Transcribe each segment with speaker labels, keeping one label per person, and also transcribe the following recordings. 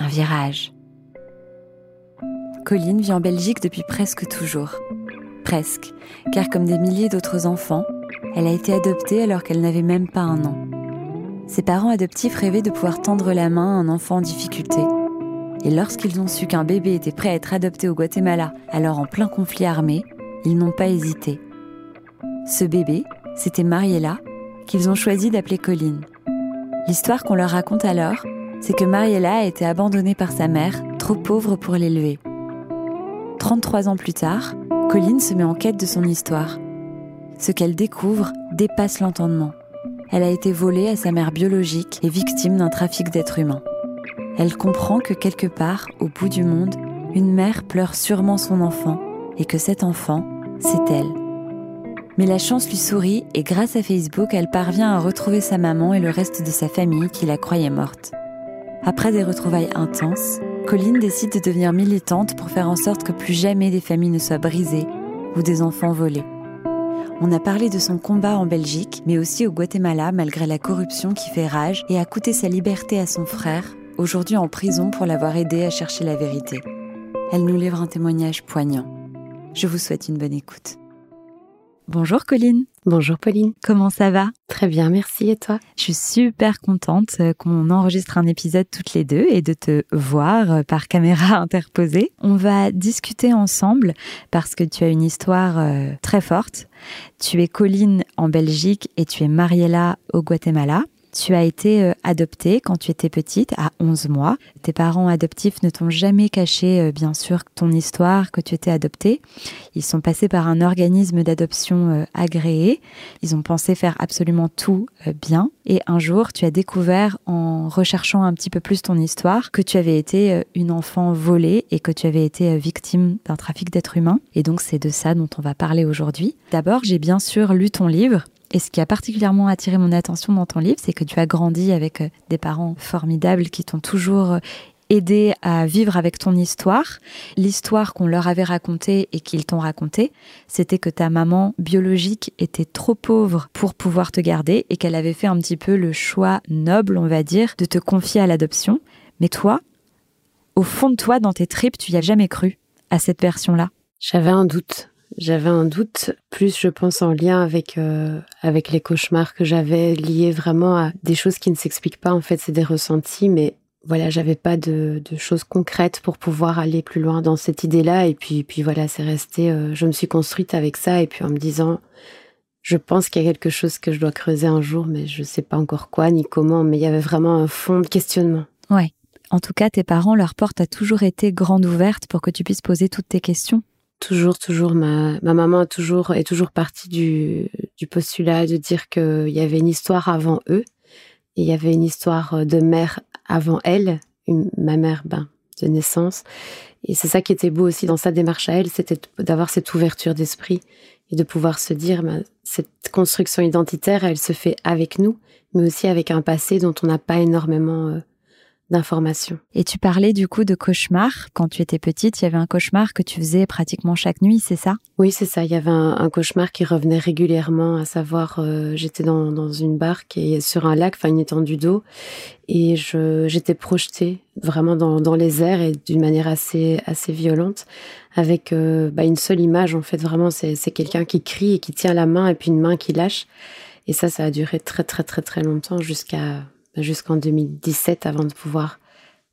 Speaker 1: un virage. Colline vit en Belgique depuis presque toujours. Presque, car comme des milliers d'autres enfants, elle a été adoptée alors qu'elle n'avait même pas un an. Ses parents adoptifs rêvaient de pouvoir tendre la main à un enfant en difficulté. Et lorsqu'ils ont su qu'un bébé était prêt à être adopté au Guatemala, alors en plein conflit armé, ils n'ont pas hésité. Ce bébé, c'était Mariella, qu'ils ont choisi d'appeler Colline. L'histoire qu'on leur raconte alors, c'est que Mariella a été abandonnée par sa mère, trop pauvre pour l'élever. 33 ans plus tard, Colline se met en quête de son histoire. Ce qu'elle découvre dépasse l'entendement. Elle a été volée à sa mère biologique et victime d'un trafic d'êtres humains. Elle comprend que quelque part, au bout du monde, une mère pleure sûrement son enfant et que cet enfant, c'est elle. Mais la chance lui sourit et grâce à Facebook, elle parvient à retrouver sa maman et le reste de sa famille qui la croyait morte. Après des retrouvailles intenses, Colline décide de devenir militante pour faire en sorte que plus jamais des familles ne soient brisées ou des enfants volés. On a parlé de son combat en Belgique, mais aussi au Guatemala malgré la corruption qui fait rage et a coûté sa liberté à son frère, aujourd'hui en prison pour l'avoir aidé à chercher la vérité. Elle nous livre un témoignage poignant. Je vous souhaite une bonne écoute. Bonjour Colline.
Speaker 2: Bonjour Pauline.
Speaker 1: Comment ça va?
Speaker 2: Très bien, merci. Et toi?
Speaker 1: Je suis super contente euh, qu'on enregistre un épisode toutes les deux et de te voir euh, par caméra interposée. On va discuter ensemble parce que tu as une histoire euh, très forte. Tu es Colline en Belgique et tu es Mariella au Guatemala. Tu as été euh, adoptée quand tu étais petite, à 11 mois. Tes parents adoptifs ne t'ont jamais caché, euh, bien sûr, ton histoire, que tu étais adoptée. Ils sont passés par un organisme d'adoption euh, agréé. Ils ont pensé faire absolument tout bien. Et un jour, tu as découvert, en recherchant un petit peu plus ton histoire, que tu avais été une enfant volée et que tu avais été victime d'un trafic d'êtres humains. Et donc, c'est de ça dont on va parler aujourd'hui. D'abord, j'ai bien sûr lu ton livre et ce qui a particulièrement attiré mon attention dans ton livre, c'est que tu as grandi avec euh, des parents formidables qui t'ont toujours euh, aidé à vivre avec ton histoire. L'histoire qu'on leur avait racontée et qu'ils t'ont racontée, c'était que ta maman biologique était trop pauvre pour pouvoir te garder et qu'elle avait fait un petit peu le choix noble, on va dire, de te confier à l'adoption. Mais toi, au fond de toi, dans tes tripes, tu n'y as jamais cru à cette version-là.
Speaker 2: J'avais un doute j'avais un doute, plus je pense en lien avec euh, avec les cauchemars que j'avais liés vraiment à des choses qui ne s'expliquent pas. En fait, c'est des ressentis, mais voilà, j'avais pas de, de, choses concrètes pour pouvoir aller plus loin dans cette idée-là. Et puis, puis voilà, c'est resté. Euh, je me suis construite avec ça, et puis en me disant, je pense qu'il y a quelque chose que je dois creuser un jour, mais je sais pas encore quoi ni comment. Mais il y avait vraiment un fond de questionnement.
Speaker 1: Ouais. En tout cas, tes parents, leur porte a toujours été grande ouverte pour que tu puisses poser toutes tes questions.
Speaker 2: Toujours, toujours, ma, ma maman toujours, est toujours partie du, postulat de dire qu'il y avait une histoire avant eux, et il y avait une histoire de mère avant elle, ma mère, ben, de naissance. Et c'est ça qui était beau aussi dans sa démarche à elle, c'était d'avoir cette ouverture d'esprit et de pouvoir se dire, ben, cette construction identitaire, elle se fait avec nous, mais aussi avec un passé dont on n'a pas énormément euh, d'informations.
Speaker 1: Et tu parlais du coup de cauchemar. Quand tu étais petite, il y avait un cauchemar que tu faisais pratiquement chaque nuit, c'est ça?
Speaker 2: Oui, c'est ça. Il y avait un, cauchemar qui revenait régulièrement, à savoir, euh, j'étais dans, dans, une barque et sur un lac, enfin une étendue d'eau, et j'étais projetée vraiment dans, dans les airs et d'une manière assez assez violente, avec euh, bah, une seule image en fait. Vraiment, c'est quelqu'un qui crie et qui tient la main et puis une main qui lâche. Et ça, ça a duré très très très très longtemps jusqu'à jusqu'en 2017 avant de pouvoir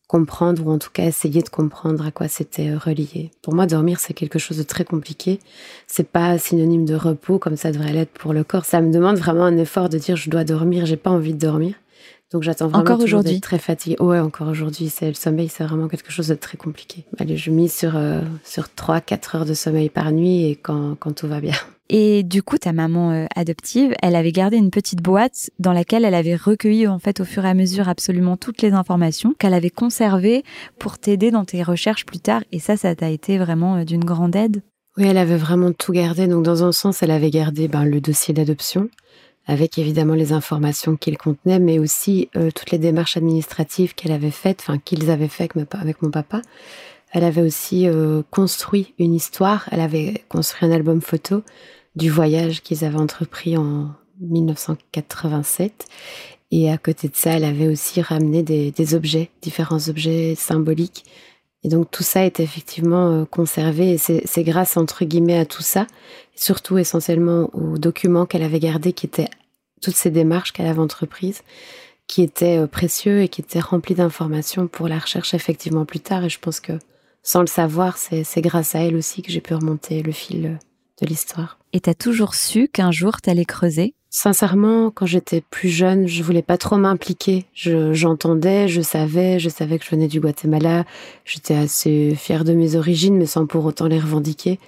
Speaker 2: comprendre ou en tout cas essayer de comprendre à quoi c'était euh, relié. Pour moi, dormir, c'est quelque chose de très compliqué. C'est pas synonyme de repos comme ça devrait l'être pour le corps. Ça me demande vraiment un effort de dire je dois dormir, j'ai pas envie de dormir. Donc j'attends vraiment
Speaker 1: encore aujourd'hui
Speaker 2: très fatiguée. ouais, encore aujourd'hui, c'est le sommeil, c'est vraiment quelque chose de très compliqué. Allez, je mise sur euh, sur 3 4 heures de sommeil par nuit et quand quand tout va bien.
Speaker 1: Et du coup, ta maman euh, adoptive, elle avait gardé une petite boîte dans laquelle elle avait recueilli en fait au fur et à mesure absolument toutes les informations qu'elle avait conservées pour t'aider dans tes recherches plus tard. Et ça, ça t'a été vraiment euh, d'une grande aide.
Speaker 2: Oui, elle avait vraiment tout gardé. Donc, dans un sens, elle avait gardé ben, le dossier d'adoption avec évidemment les informations qu'il contenait, mais aussi euh, toutes les démarches administratives qu'elle avait faites, enfin qu'ils avaient faites avec mon papa. Elle avait aussi construit une histoire. Elle avait construit un album photo du voyage qu'ils avaient entrepris en 1987. Et à côté de ça, elle avait aussi ramené des, objets, différents objets symboliques. Et donc tout ça est effectivement euh, conservé. Et c'est grâce, entre guillemets, à tout ça, surtout essentiellement aux documents qu'elle avait gardés, qui étaient toutes ces démarches qu'elle avait entreprises, qui étaient euh, précieux et qui étaient remplis d'informations pour la recherche effectivement plus tard. Et je pense que sans le savoir, c'est grâce à elle aussi que j'ai pu remonter le fil de l'histoire.
Speaker 1: Et t'as toujours su qu'un jour t'allais creuser?
Speaker 2: Sincèrement, quand j'étais plus jeune, je voulais pas trop m'impliquer. J'entendais, je, savais, je savais que je venais du Guatemala. J'étais assez fière de mes origines, mais sans pour autant les revendiquer.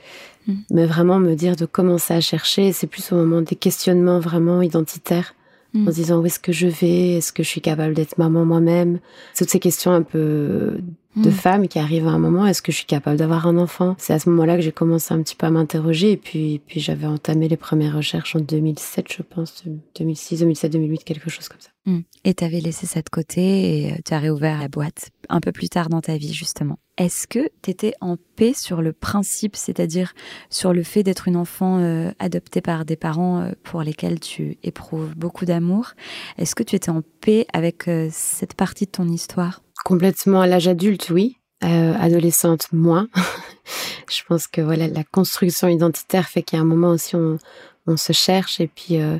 Speaker 2: Mm. Mais vraiment me dire de commencer à chercher, c'est plus au moment des questionnements vraiment identitaires mm. en se disant où est-ce que je vais, est-ce que je suis capable d'être maman moi-même, toutes ces questions un peu de mm. femmes qui arrivent à un moment, est-ce que je suis capable d'avoir un enfant? C'est à ce moment-là que j'ai commencé un petit peu à m'interroger et puis, puis j'avais entamé les premières recherches en 2007, je pense, 2006, 2007, 2008, quelque chose comme ça.
Speaker 1: Mm. Et tu avais laissé ça de côté et euh, tu as réouvert la boîte un peu plus tard dans ta vie, justement. Est-ce que tu étais en paix sur le principe, c'est-à-dire sur le fait d'être une enfant euh, adoptée par des parents euh, pour lesquels tu éprouves beaucoup d'amour? Est-ce que tu étais en paix avec cette partie de ton histoire?
Speaker 2: Complètement à l'âge adulte, oui. Euh, adolescente, moins. je pense que voilà, la construction identitaire fait qu'il y a un moment aussi on, on se cherche et puis euh,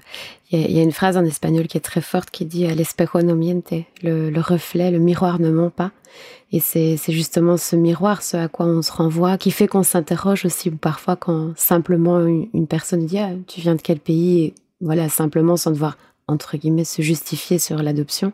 Speaker 2: il y, y, a une phrase en espagnol qui est très forte qui dit el no miente, le, le reflet, le miroir ne ment pas. Et c'est justement ce miroir, ce à quoi on se renvoie, qui fait qu'on s'interroge aussi parfois quand simplement une, personne dit ah, tu viens de quel pays? Et voilà simplement sans devoir entre guillemets se justifier sur l'adoption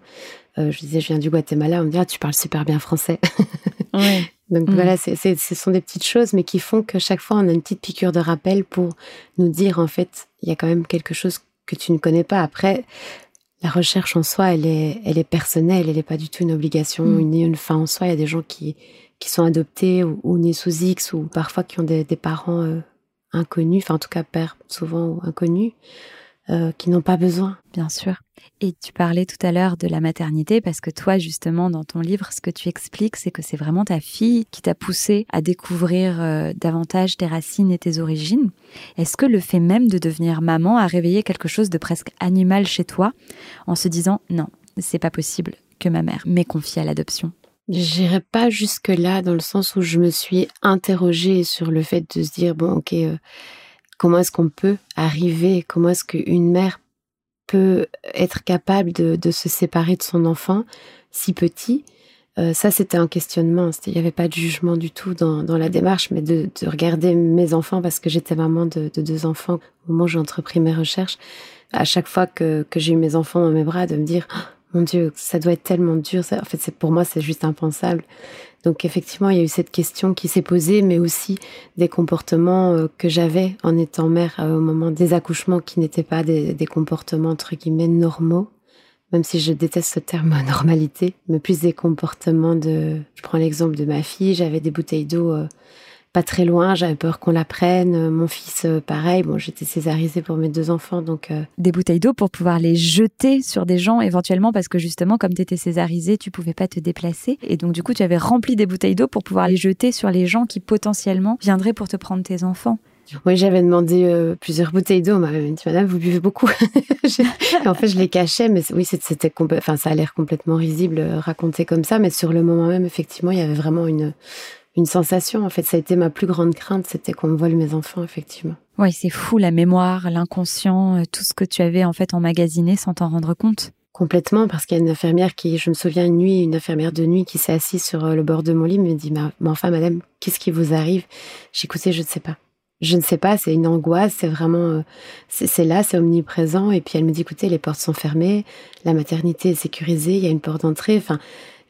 Speaker 2: euh, je disais, je viens du Guatemala. On me dit, ah, tu parles super bien français. Donc mm. voilà, c'est, ce sont des petites choses, mais qui font que chaque fois, on a une petite piqûre de rappel pour nous dire, en fait, il y a quand même quelque chose que tu ne connais pas. Après, la recherche en soi, elle est, elle est personnelle, elle n'est pas du tout une obligation, mm. ni une fin en soi. Il y a des gens qui, qui sont adoptés ou, nés sous X, ou parfois qui ont des, des parents euh, inconnus, enfin en tout cas pères souvent inconnus. Euh, qui n'ont pas besoin.
Speaker 1: Bien sûr. Et tu parlais tout à l'heure de la maternité parce que toi, justement, dans ton livre, ce que tu expliques, c'est que c'est vraiment ta fille qui t'a poussé à découvrir euh, davantage tes racines et tes origines. Est-ce que le fait même de devenir maman a réveillé quelque chose de presque animal chez toi en se disant non, c'est pas possible que ma mère m'ait confiée à l'adoption?
Speaker 2: J'irai pas jusque là dans le sens où je me suis interrogée sur le fait de se dire bon ok euh, comment est-ce qu'on peut arriver, comment est-ce qu'une mère peut être capable de, se séparer de son enfant si petit. Euh, ça, c'était un questionnement. Il n'y avait pas de jugement du tout dans, la démarche, mais de, regarder mes enfants, parce que j'étais maman de, deux enfants au moment où j'ai entrepris mes recherches. À chaque fois que, j'ai eu mes enfants dans mes bras, de me dire, mon Dieu, ça doit être tellement dur. en fait, c'est pour moi, c'est juste impensable. Donc effectivement, il y a eu cette question qui s'est posée, mais aussi des comportements euh, que j'avais en étant mère euh, au moment des accouchements qui n'étaient pas des, comportements entre guillemets normaux, même si je déteste ce terme normalité, mais plus des comportements de... Je prends l'exemple de ma fille, j'avais des bouteilles d'eau euh, pas très loin, j'avais peur qu'on la prenne. Mon fils, euh, pareil, bon, j'étais césarisée pour mes deux enfants, donc... Euh,
Speaker 1: des bouteilles d'eau pour pouvoir les jeter sur des gens éventuellement, parce que justement, comme tu étais césarisée, tu pouvais pas te déplacer. Et donc, du coup, tu avais rempli des bouteilles d'eau pour pouvoir les jeter sur les gens qui potentiellement viendraient pour te prendre tes enfants.
Speaker 2: Oui, j'avais demandé euh, plusieurs bouteilles d'eau. m'a dit, madame, vous buvez beaucoup. en fait, je les cachais, mais oui, c'était, enfin, ça a l'air complètement risible raconté comme ça, mais sur le moment même, effectivement, il y avait vraiment une, une sensation. En fait, ça a été ma plus grande crainte, c'était qu'on me vole mes enfants, effectivement.
Speaker 1: Oui, c'est fou la mémoire, l'inconscient, euh, tout ce que tu avais en fait emmagasiné sans t'en rendre compte.
Speaker 2: Complètement, parce qu'il y a une infirmière qui, je me souviens une nuit, une infirmière de nuit qui s'est assise sur euh, le bord de mon lit, me dit, mais enfin, madame, qu'est-ce qui vous arrive? J'ai écouté, je ne sais pas. Je ne sais pas, c'est une angoisse, c'est vraiment, euh, c'est là, c'est omniprésent. Et puis elle me dit, écoutez, les portes sont fermées, la maternité est sécurisée, il y a une porte d'entrée. Enfin,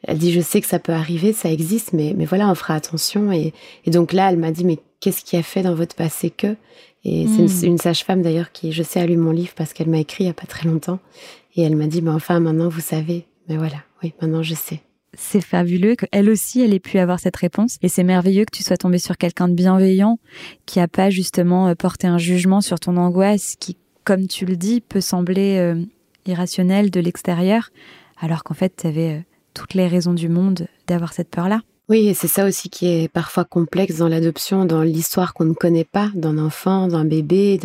Speaker 2: Elle dit, je sais que ça peut arriver, ça existe, mais, mais voilà, on fera attention. Et, et donc là, elle m'a dit, mais qu'est-ce qui a fait dans votre passé que? Et c'est une, hmm. sage-femme d'ailleurs qui, je sais, a lu mon livre parce qu'elle m'a écrit il y a pas très longtemps. Et elle m'a dit, mais enfin, maintenant, vous savez. Mais voilà, oui, maintenant, je sais
Speaker 1: c'est fabuleux qu'elle aussi, elle ait pu avoir cette réponse. Et c'est merveilleux que tu sois tombé sur quelqu'un de bienveillant qui a pas justement euh, porté un jugement sur ton angoisse qui, comme tu le dis, peut sembler euh, irrationnel de l'extérieur, alors qu'en fait, tu avais euh, toutes les raisons du monde d'avoir cette peur-là.
Speaker 2: Oui, et c'est ça aussi qui est parfois complexe dans l'adoption, dans l'histoire qu'on ne connaît pas d'un enfant, d'un bébé,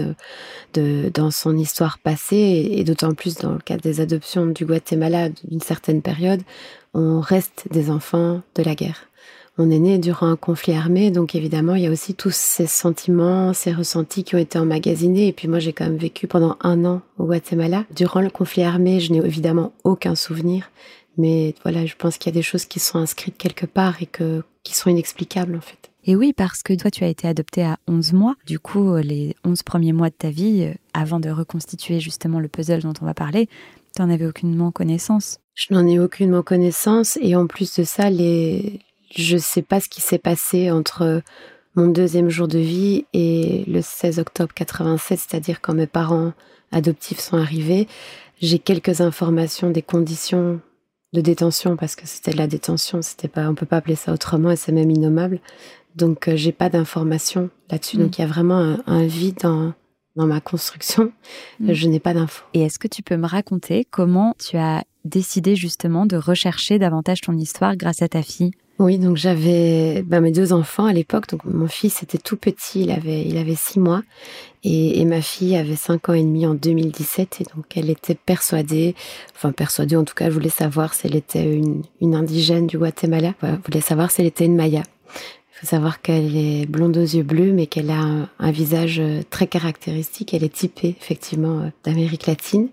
Speaker 2: de, dans son histoire passée, et d'autant plus dans le cas des adoptions du Guatemala d'une certaine période, on reste des enfants de la guerre. On est né durant un conflit armé, donc évidemment, il y a aussi tous ces sentiments, ces ressentis qui ont été emmagasinés. Et puis moi, j'ai quand même vécu pendant un an au Guatemala. Durant le conflit armé, je n'ai évidemment aucun souvenir. Mais voilà, je pense qu'il y a des choses qui sont inscrites quelque part et que, qui sont inexplicables en fait.
Speaker 1: Et oui, parce que toi, tu as été adoptée à 11 mois. Du coup, les 11 premiers mois de ta vie, euh, avant de reconstituer justement le puzzle dont on va parler, tu n'en avais aucunement connaissance.
Speaker 2: Je n'en ai aucunement connaissance. Et en plus de ça, les... je ne sais pas ce qui s'est passé entre mon deuxième jour de vie et le 16 octobre 87, c'est-à-dire quand mes parents adoptifs sont arrivés. J'ai quelques informations des conditions de détention parce que c'était de la détention, c'était pas, on peut pas appeler ça autrement et c'est même innommable. Donc euh, j'ai pas d'informations là-dessus. Donc mm. il y a vraiment un, vide dans, dans ma construction. Mm. Je n'ai pas d'infos.
Speaker 1: Et est-ce que tu peux me raconter comment tu as décidé justement de rechercher davantage ton histoire grâce à ta fille?
Speaker 2: Oui, donc j'avais ben, mes deux enfants à l'époque. Donc mon fils était tout petit, il avait il avait six mois, et, ma fille avait cinq ans et demi en 2017. Et donc elle était persuadée, enfin persuadée en tout cas, elle voulait savoir si elle était une, une indigène du Guatemala. elle voulait savoir si elle était une Maya. Il faut savoir qu'elle est blonde aux yeux bleus, mais qu'elle a un, un, visage euh, très caractéristique. Elle est typée effectivement euh, d'Amérique latine.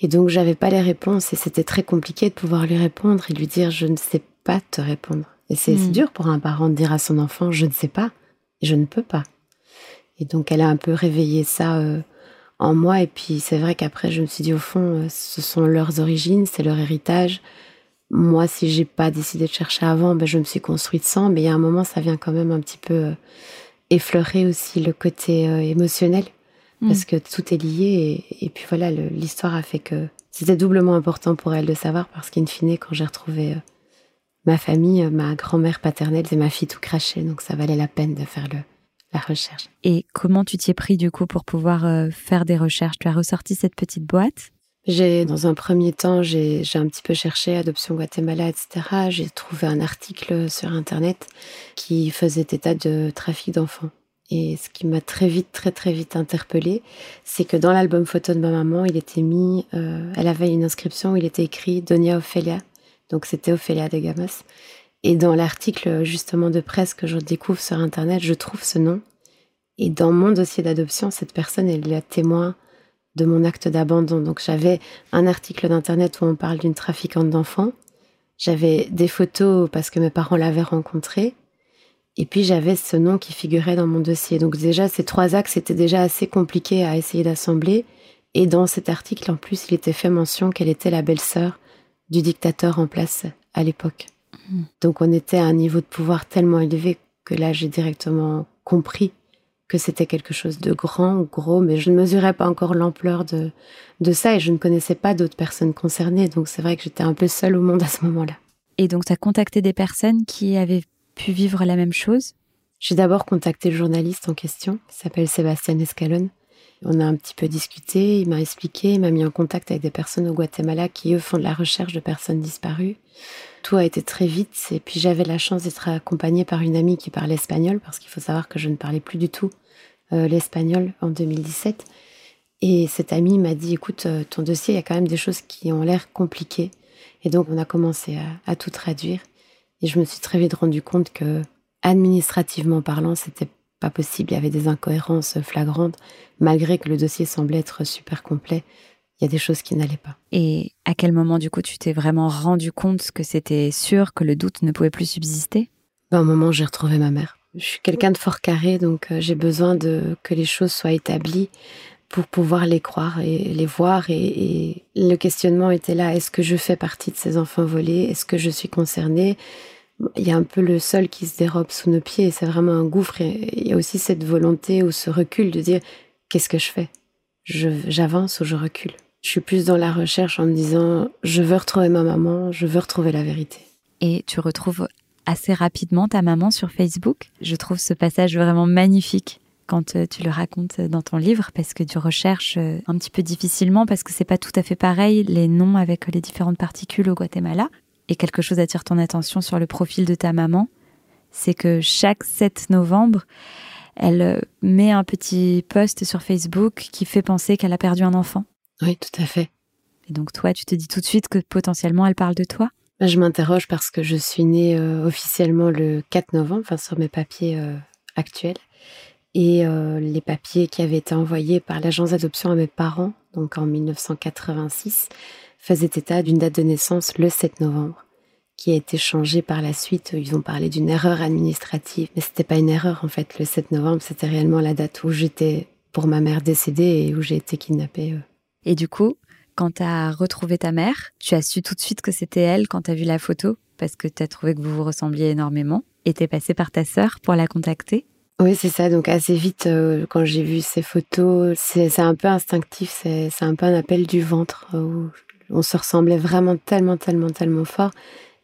Speaker 2: Et donc j'avais pas les réponses et c'était très compliqué de pouvoir lui répondre et lui dire je ne sais pas te répondre. Et c'est hmm. dur pour un parent de dire à son enfant je ne sais pas, je ne peux pas. Et donc elle a un peu réveillé ça euh, en moi. Et puis c'est vrai qu'après je me suis dit au fond, euh, ce sont leurs origines, c'est leur héritage. Moi, si j'ai pas décidé de chercher avant, ben, je me suis construite sans. Mais il y a un moment, ça vient quand même un petit peu euh, effleurer aussi le côté émotionnel. Hmm. Parce que tout est lié. Et, et puis voilà, l'histoire a fait que c'était doublement important pour elle de savoir parce qu'in fine, quand j'ai retrouvé ma famille, ma grand-mère paternelle et ma fille tout craché, donc ça valait la peine de faire le, la recherche.
Speaker 1: Et comment tu t'y es pris du coup pour pouvoir euh, faire des recherches? Tu as ressorti cette petite boîte?
Speaker 2: J'ai, dans un premier temps, j'ai, j'ai un petit peu cherché adoption Guatemala, etc. J'ai trouvé un article sur Internet qui faisait état de trafic d'enfants. Et ce qui m'a très vite, très très vite interpellée, c'est que dans l'album photo de ma maman, il était mis, euh, elle avait une inscription où il était écrit Donia Ophelia, donc c'était Ophélia de Gamas. Et dans l'article justement de presse que je découvre sur Internet, je trouve ce nom. Et dans mon dossier d'adoption, cette personne, est la témoin de mon acte d'abandon. Donc j'avais un article d'Internet où on parle d'une trafiquante d'enfants. J'avais des photos parce que mes parents l'avaient rencontrée. Et puis j'avais ce nom qui figurait dans mon dossier. Donc déjà, ces trois axes étaient déjà assez compliqués à essayer d'assembler. Et dans cet article, en plus, il était fait mention qu'elle était la belle-sœur du dictateur en place à l'époque. Hmm. Donc on était à un niveau de pouvoir tellement élevé que là j'ai directement compris que c'était quelque chose de grand gros, mais je ne mesurais pas encore l'ampleur de, de ça et je ne connaissais pas d'autres personnes concernées. Donc c'est vrai que j'étais un peu seule au monde à ce moment-là.
Speaker 1: Et donc tu as contacté des personnes qui avaient pu vivre la même chose?
Speaker 2: J'ai d'abord contacté le journaliste en question, qui s'appelle Sébastien Escalon, on a un petit peu discuté, il m'a expliqué, il m'a mis en contact avec des personnes au Guatemala qui, eux, font de la recherche de personnes disparues. Tout a été très vite et puis j'avais la chance d'être accompagnée par une amie qui parlait espagnol parce qu'il faut savoir que je ne parlais plus du tout euh, l'espagnol en 2017. Et cette amie m'a dit, écoute, euh, ton dossier, il y a quand même des choses qui ont l'air compliquées. Et donc, on a commencé à, à tout traduire. Et je me suis très vite rendu compte que, administrativement parlant, c'était pas possible. Il y avait des incohérences flagrantes, malgré que le dossier semblait être super complet. Il y a des choses qui n'allaient pas.
Speaker 1: Et à quel moment, du coup, tu t'es vraiment rendu compte que c'était sûr que le doute ne pouvait plus subsister?
Speaker 2: Ben, un moment, j'ai retrouvé ma mère. Je suis quelqu'un de fort carré, donc euh, j'ai besoin de que les choses soient établies. pour pouvoir les croire et les voir. Et, le questionnement était là, est-ce que je fais partie de ces enfants volés? Est-ce que je suis concernée? Il y a un peu le sol qui se dérobe sous nos pieds, c'est vraiment un gouffre. Et il y a aussi cette volonté ou ce recul de dire, qu'est-ce que je fais? J'avance ou je recule? Je suis plus dans la recherche en me disant, je veux retrouver ma maman, je veux retrouver la vérité.
Speaker 1: Et tu retrouves assez rapidement ta maman sur Facebook? Je trouve ce passage vraiment magnifique quand euh, tu le racontes dans ton livre parce que tu recherches euh, un petit peu difficilement parce que c'est pas tout à fait pareil les noms avec les différentes particules au Guatemala. Et quelque chose attire ton attention sur le profil de ta maman, c'est que chaque 7 novembre, elle euh, met un petit post sur Facebook qui fait penser qu'elle a perdu un enfant.
Speaker 2: Oui, tout à fait.
Speaker 1: Et donc toi, tu te dis tout de suite que potentiellement elle parle de toi?
Speaker 2: Je m'interroge parce que je suis née officiellement le 4 novembre, enfin sur mes papiers actuels. Et euh, les papiers qui avaient été envoyés par l'agence d'adoption à mes parents, donc en 1986, faisaient état d'une date de naissance le 7 novembre, qui a été changée par la suite. Ils ont parlé d'une erreur administrative, mais c'était pas une erreur en fait. Le 7 novembre, c'était réellement la date où j'étais pour ma mère décédée et où j'ai été kidnappée. Euh.
Speaker 1: Et du coup, quand tu as retrouvé ta mère, tu as su tout de suite que c'était elle quand tu as vu la photo, parce que tu as trouvé que vous vous ressembliez énormément, et tu es passé par ta sœur pour la contacter?
Speaker 2: Oui, c'est ça. Donc assez vite, euh, quand j'ai vu ces photos, c'est un peu instinctif, c'est un peu un appel du ventre euh, où on se ressemblait vraiment tellement, tellement, tellement fort.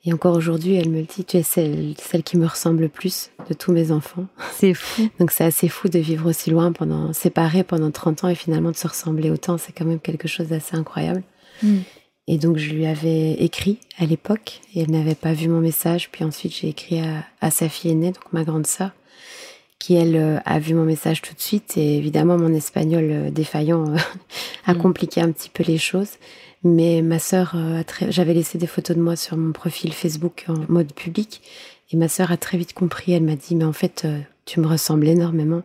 Speaker 2: Et encore aujourd'hui, elle me dit, tu es celle, celle qui me ressemble le plus de tous mes enfants.
Speaker 1: C'est fou.
Speaker 2: Donc c'est assez fou de vivre aussi loin, pendant séparé pendant 30 ans et finalement de se ressembler autant. C'est quand même quelque chose d'assez incroyable. Hmm. Et donc je lui avais écrit à l'époque et elle n'avait pas vu mon message. Puis ensuite j'ai écrit à, à sa fille aînée, donc ma grande sœur qui elle euh, a vu mon message tout de suite et évidemment mon espagnol euh, défaillant a mm. compliqué un petit peu les choses. Mais ma sœur, j'avais laissé des photos de moi sur mon profil Facebook en mode public et ma sœur a très vite compris. Elle m'a dit mais en fait tu me ressembles énormément.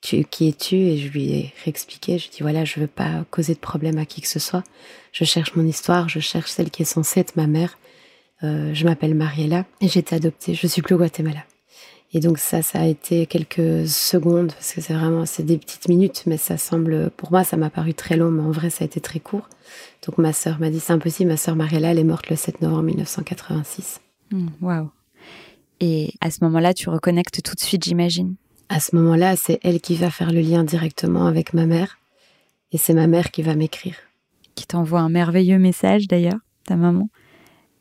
Speaker 2: Tu, qui es-tu? Et je lui ai réexpliqué. Je lui ai dit voilà je veux pas causer de problème à qui que ce soit. Je cherche mon histoire, je cherche celle qui est censée être ma mère. je m'appelle Mariella et j'ai été adoptée. Je suis plus au Guatemala. Et donc ça, ça a été quelques secondes, parce que c'est vraiment, c'est des petites minutes, mais ça semble, pour moi, ça m'a paru très long, mais en vrai, ça a été très court. Donc ma sœur m'a dit, c'est impossible, ma sœur Mariella, elle est morte le 7 novembre 1986.
Speaker 1: Hmm, waouh. Et à ce moment-là, tu reconnectes tout de suite, j'imagine?
Speaker 2: À ce moment-là, c'est elle qui va faire le lien directement avec ma mère, et c'est ma mère qui va m'écrire.
Speaker 1: Qui t'envoie un merveilleux message d'ailleurs, ta maman.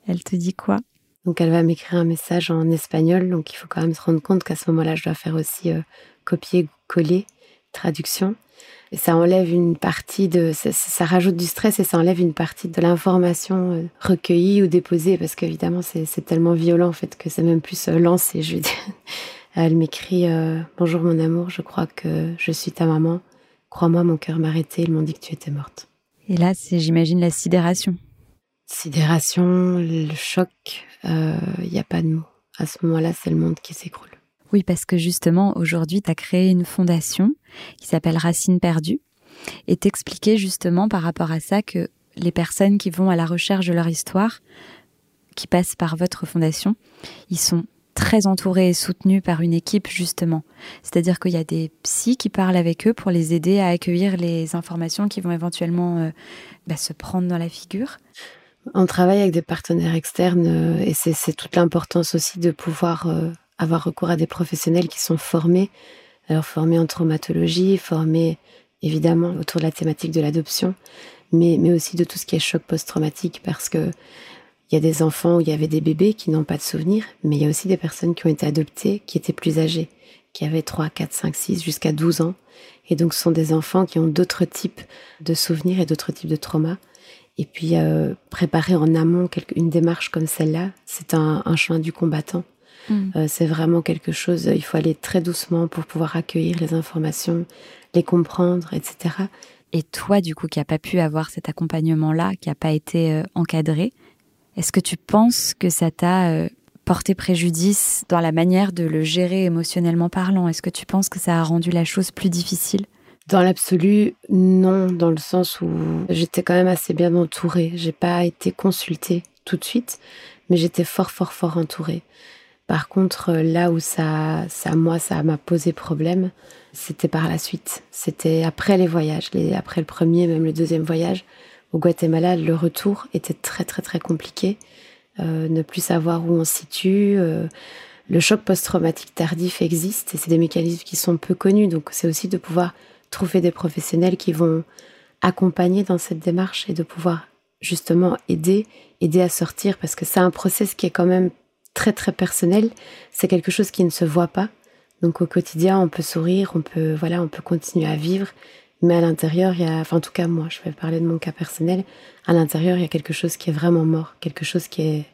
Speaker 1: Elle te dit quoi?
Speaker 2: Donc elle va m'écrire un message en espagnol, donc il faut quand même se rendre compte qu'à ce moment-là, je dois faire aussi euh, copier-coller, traduction. Et ça enlève une partie de, ça, rajoute du stress et ça enlève une partie de l'information euh, recueillie ou déposée, parce qu'évidemment c'est tellement violent en fait que c'est même plus euh, lancé. Je elle m'écrit bonjour mon amour, je crois que je suis ta maman. Crois-moi, mon cœur m'a arrêté. Ils m'ont dit que tu étais morte.
Speaker 1: Et là, c'est j'imagine la sidération.
Speaker 2: Sidération, le choc, il euh, n'y a pas de mots. À ce moment-là, c'est le monde qui s'écroule.
Speaker 1: Oui, parce que justement, aujourd'hui, tu as créé une fondation qui s'appelle Racine perdue et t'expliquer justement par rapport à ça que les personnes qui vont à la recherche de leur histoire, qui passent par votre fondation, ils sont très entourés et soutenus par une équipe justement. C'est-à-dire qu'il y a des psys qui parlent avec eux pour les aider à accueillir les informations qui vont éventuellement euh, bah, se prendre dans la figure.
Speaker 2: On travaille avec des partenaires externes euh, et c'est toute l'importance aussi de pouvoir euh, avoir recours à des professionnels qui sont formés, alors formés en traumatologie, formés évidemment autour de la thématique de l'adoption, mais, aussi de tout ce qui est choc post-traumatique parce que il y a des enfants où il y avait des bébés qui n'ont pas de souvenirs, mais il y a aussi des personnes qui ont été adoptées qui étaient plus âgées, qui avaient 3, 4, 5, 6, jusqu'à 12 ans. Et donc, ce sont des enfants qui ont d'autres types de souvenirs et d'autres types de traumas. Et puis euh, préparer en amont une démarche comme celle-là, c'est un, chemin du combattant. Mm. Euh, c'est vraiment quelque chose, il faut aller très doucement pour pouvoir accueillir les informations, les comprendre, etc.
Speaker 1: Et toi, du coup, qui n'as pas pu avoir cet accompagnement-là, qui n'a pas été euh, encadré, est-ce que tu penses que ça t'a porté préjudice dans la manière de le gérer émotionnellement parlant? Est-ce que tu penses que ça a rendu la chose plus difficile?
Speaker 2: Dans l'absolu, non, dans le sens où j'étais quand même assez bien entourée. J'ai pas été consultée tout de suite, mais j'étais fort, fort, fort entourée. Par contre, là où ça, ça moi, ça m'a posé problème, c'était par la suite. C'était après les voyages, après le premier, même le deuxième voyage. Au Guatemala, le retour était très très très compliqué. Euh, ne plus savoir où on se situe. Euh, le choc post-traumatique tardif existe et c'est des mécanismes qui sont peu connus. Donc c'est aussi de pouvoir trouver des professionnels qui vont accompagner dans cette démarche et de pouvoir justement aider, aider à sortir parce que c'est un process qui est quand même très très personnel. C'est quelque chose qui ne se voit pas. Donc au quotidien, on peut sourire, on peut voilà, on peut continuer à vivre, mais à l'intérieur, il y a, enfin en tout cas moi, je vais parler de mon cas personnel. À l'intérieur, il y a quelque chose qui est vraiment mort, quelque chose qui est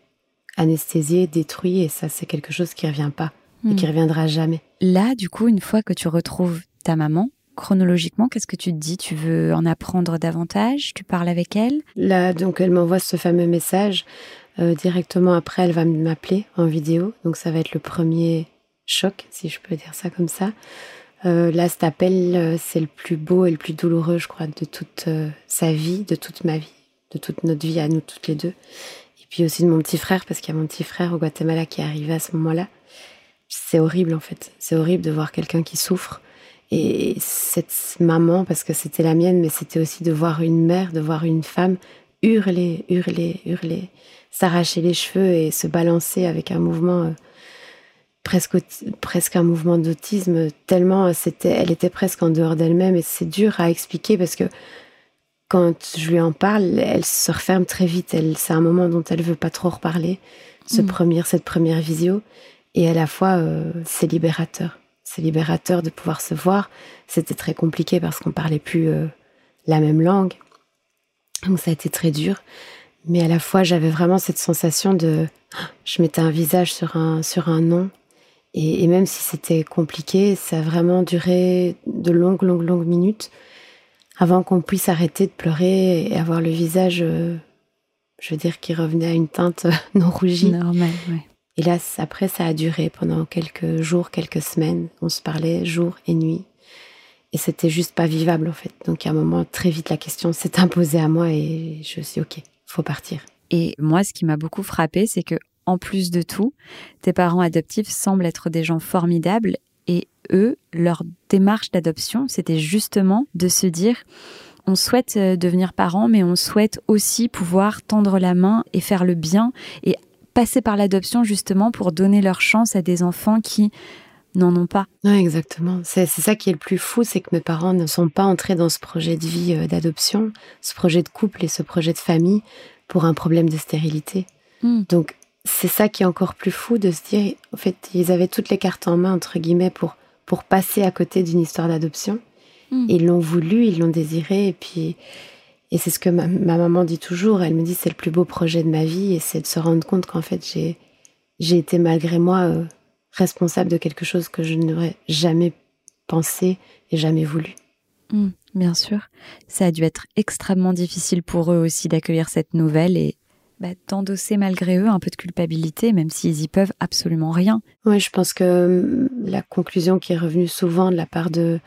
Speaker 2: anesthésié, détruit, et ça, c'est quelque chose qui revient pas et qui hmm. reviendra jamais.
Speaker 1: Là, du coup, une fois que tu retrouves ta maman, chronologiquement, qu'est-ce que tu te dis? Tu veux en apprendre davantage? Tu parles avec elle?
Speaker 2: Là, donc, elle m'envoie ce fameux message. Euh, directement après, elle va m'appeler en vidéo. Donc, ça va être le premier choc, si je peux dire ça comme ça. Euh, là, cet appel, euh, c'est le plus beau et le plus douloureux, je crois, de toute sa vie, de toute ma vie, de toute notre vie à nous toutes les deux. Et puis aussi de mon petit frère, parce qu'il y a mon petit frère au Guatemala qui est arrivé à ce moment-là. C'est horrible, en fait. C'est horrible de voir quelqu'un qui souffre et cette maman, parce que c'était la mienne, mais c'était aussi de voir une mère, de voir une femme hurler, hurler, hurler, s'arracher les cheveux et se balancer avec un mouvement euh, presque presque un mouvement d'autisme tellement c'était elle était presque en dehors d'elle-même et c'est dur à expliquer parce que quand je lui en parle, elle se referme très vite. Elle, c'est un moment dont elle veut pas trop reparler. Ce mm. premier, cette première visio, et à la fois euh, c'est libérateur c'est libérateur de pouvoir se voir. C'était très compliqué parce qu'on parlait plus euh, la même langue. Donc ça a été très dur. Mais à la fois, j'avais vraiment cette sensation de... Je mettais un visage sur un, sur un nom. Et, même si c'était compliqué, ça a vraiment duré de longues, longues, longues minutes avant qu'on puisse arrêter de pleurer et avoir le visage, euh, je veux dire, qui revenait à une teinte non rougie.
Speaker 1: Normal, oui.
Speaker 2: Là, après, ça a duré pendant quelques jours, quelques semaines. On se parlait jour et nuit. Et c'était juste pas vivable, en fait. Donc, à un moment, très vite, la question s'est imposée à moi et je me suis dit, OK, faut partir.
Speaker 1: Et moi, ce qui m'a beaucoup frappé, c'est que, en plus de tout, tes parents adoptifs semblent être des gens formidables et eux, leur démarche d'adoption, c'était justement de se dire, on souhaite euh, devenir parents, mais on souhaite aussi pouvoir tendre la main et faire le bien et passer par l'adoption justement pour donner leur chance à des enfants qui n'en ont pas.
Speaker 2: Oui, exactement. C'est ça qui est le plus fou, c'est que mes parents ne sont pas entrés dans ce projet de vie euh, d'adoption, ce projet de couple et ce projet de famille pour un problème de stérilité. Hmm. Donc, c'est ça qui est encore plus fou de se dire, en fait, ils avaient toutes les cartes en main, entre guillemets, pour, pour passer à côté d'une histoire d'adoption. Hmm. Ils l'ont voulu, ils l'ont désiré, et puis et c'est ce que ma, maman dit toujours. Elle me dit c'est le plus beau projet de ma vie et c'est de se rendre compte qu'en fait j'ai j'ai été malgré moi euh, responsable de quelque chose que je n'aurais jamais pensé et jamais voulu.
Speaker 1: Mmh, bien sûr, ça a dû être extrêmement difficile pour eux aussi d'accueillir cette nouvelle et bah, d'endosser malgré eux un peu de culpabilité, même s'ils y peuvent absolument rien.
Speaker 2: Oui, je pense que hum, la conclusion qui est revenue souvent de la part de,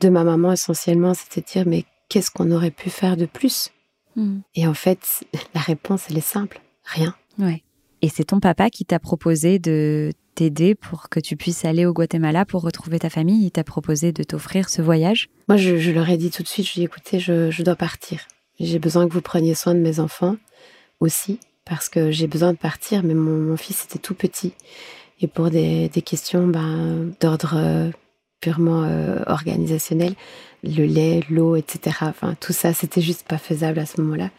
Speaker 2: de ma maman essentiellement, c'était de dire mais qu'est-ce qu'on aurait pu faire de plus hmm. Et en fait, la réponse, elle est simple, rien.
Speaker 1: Ouais. Et c'est ton papa qui t'a proposé de t'aider pour que tu puisses aller au Guatemala pour retrouver ta famille. Il t'a proposé de t'offrir ce voyage
Speaker 2: Moi, je, leur ai dit tout de suite, je lui ai dit, écoutez, je, dois partir. J'ai besoin que vous preniez soin de mes enfants aussi, parce que j'ai besoin de partir, mais mon, fils était tout petit. Et pour des, questions ben, d'ordre euh, purement euh, organisationnel, le lait, l'eau, etc. Enfin, tout ça, c'était juste pas faisable à ce moment-là.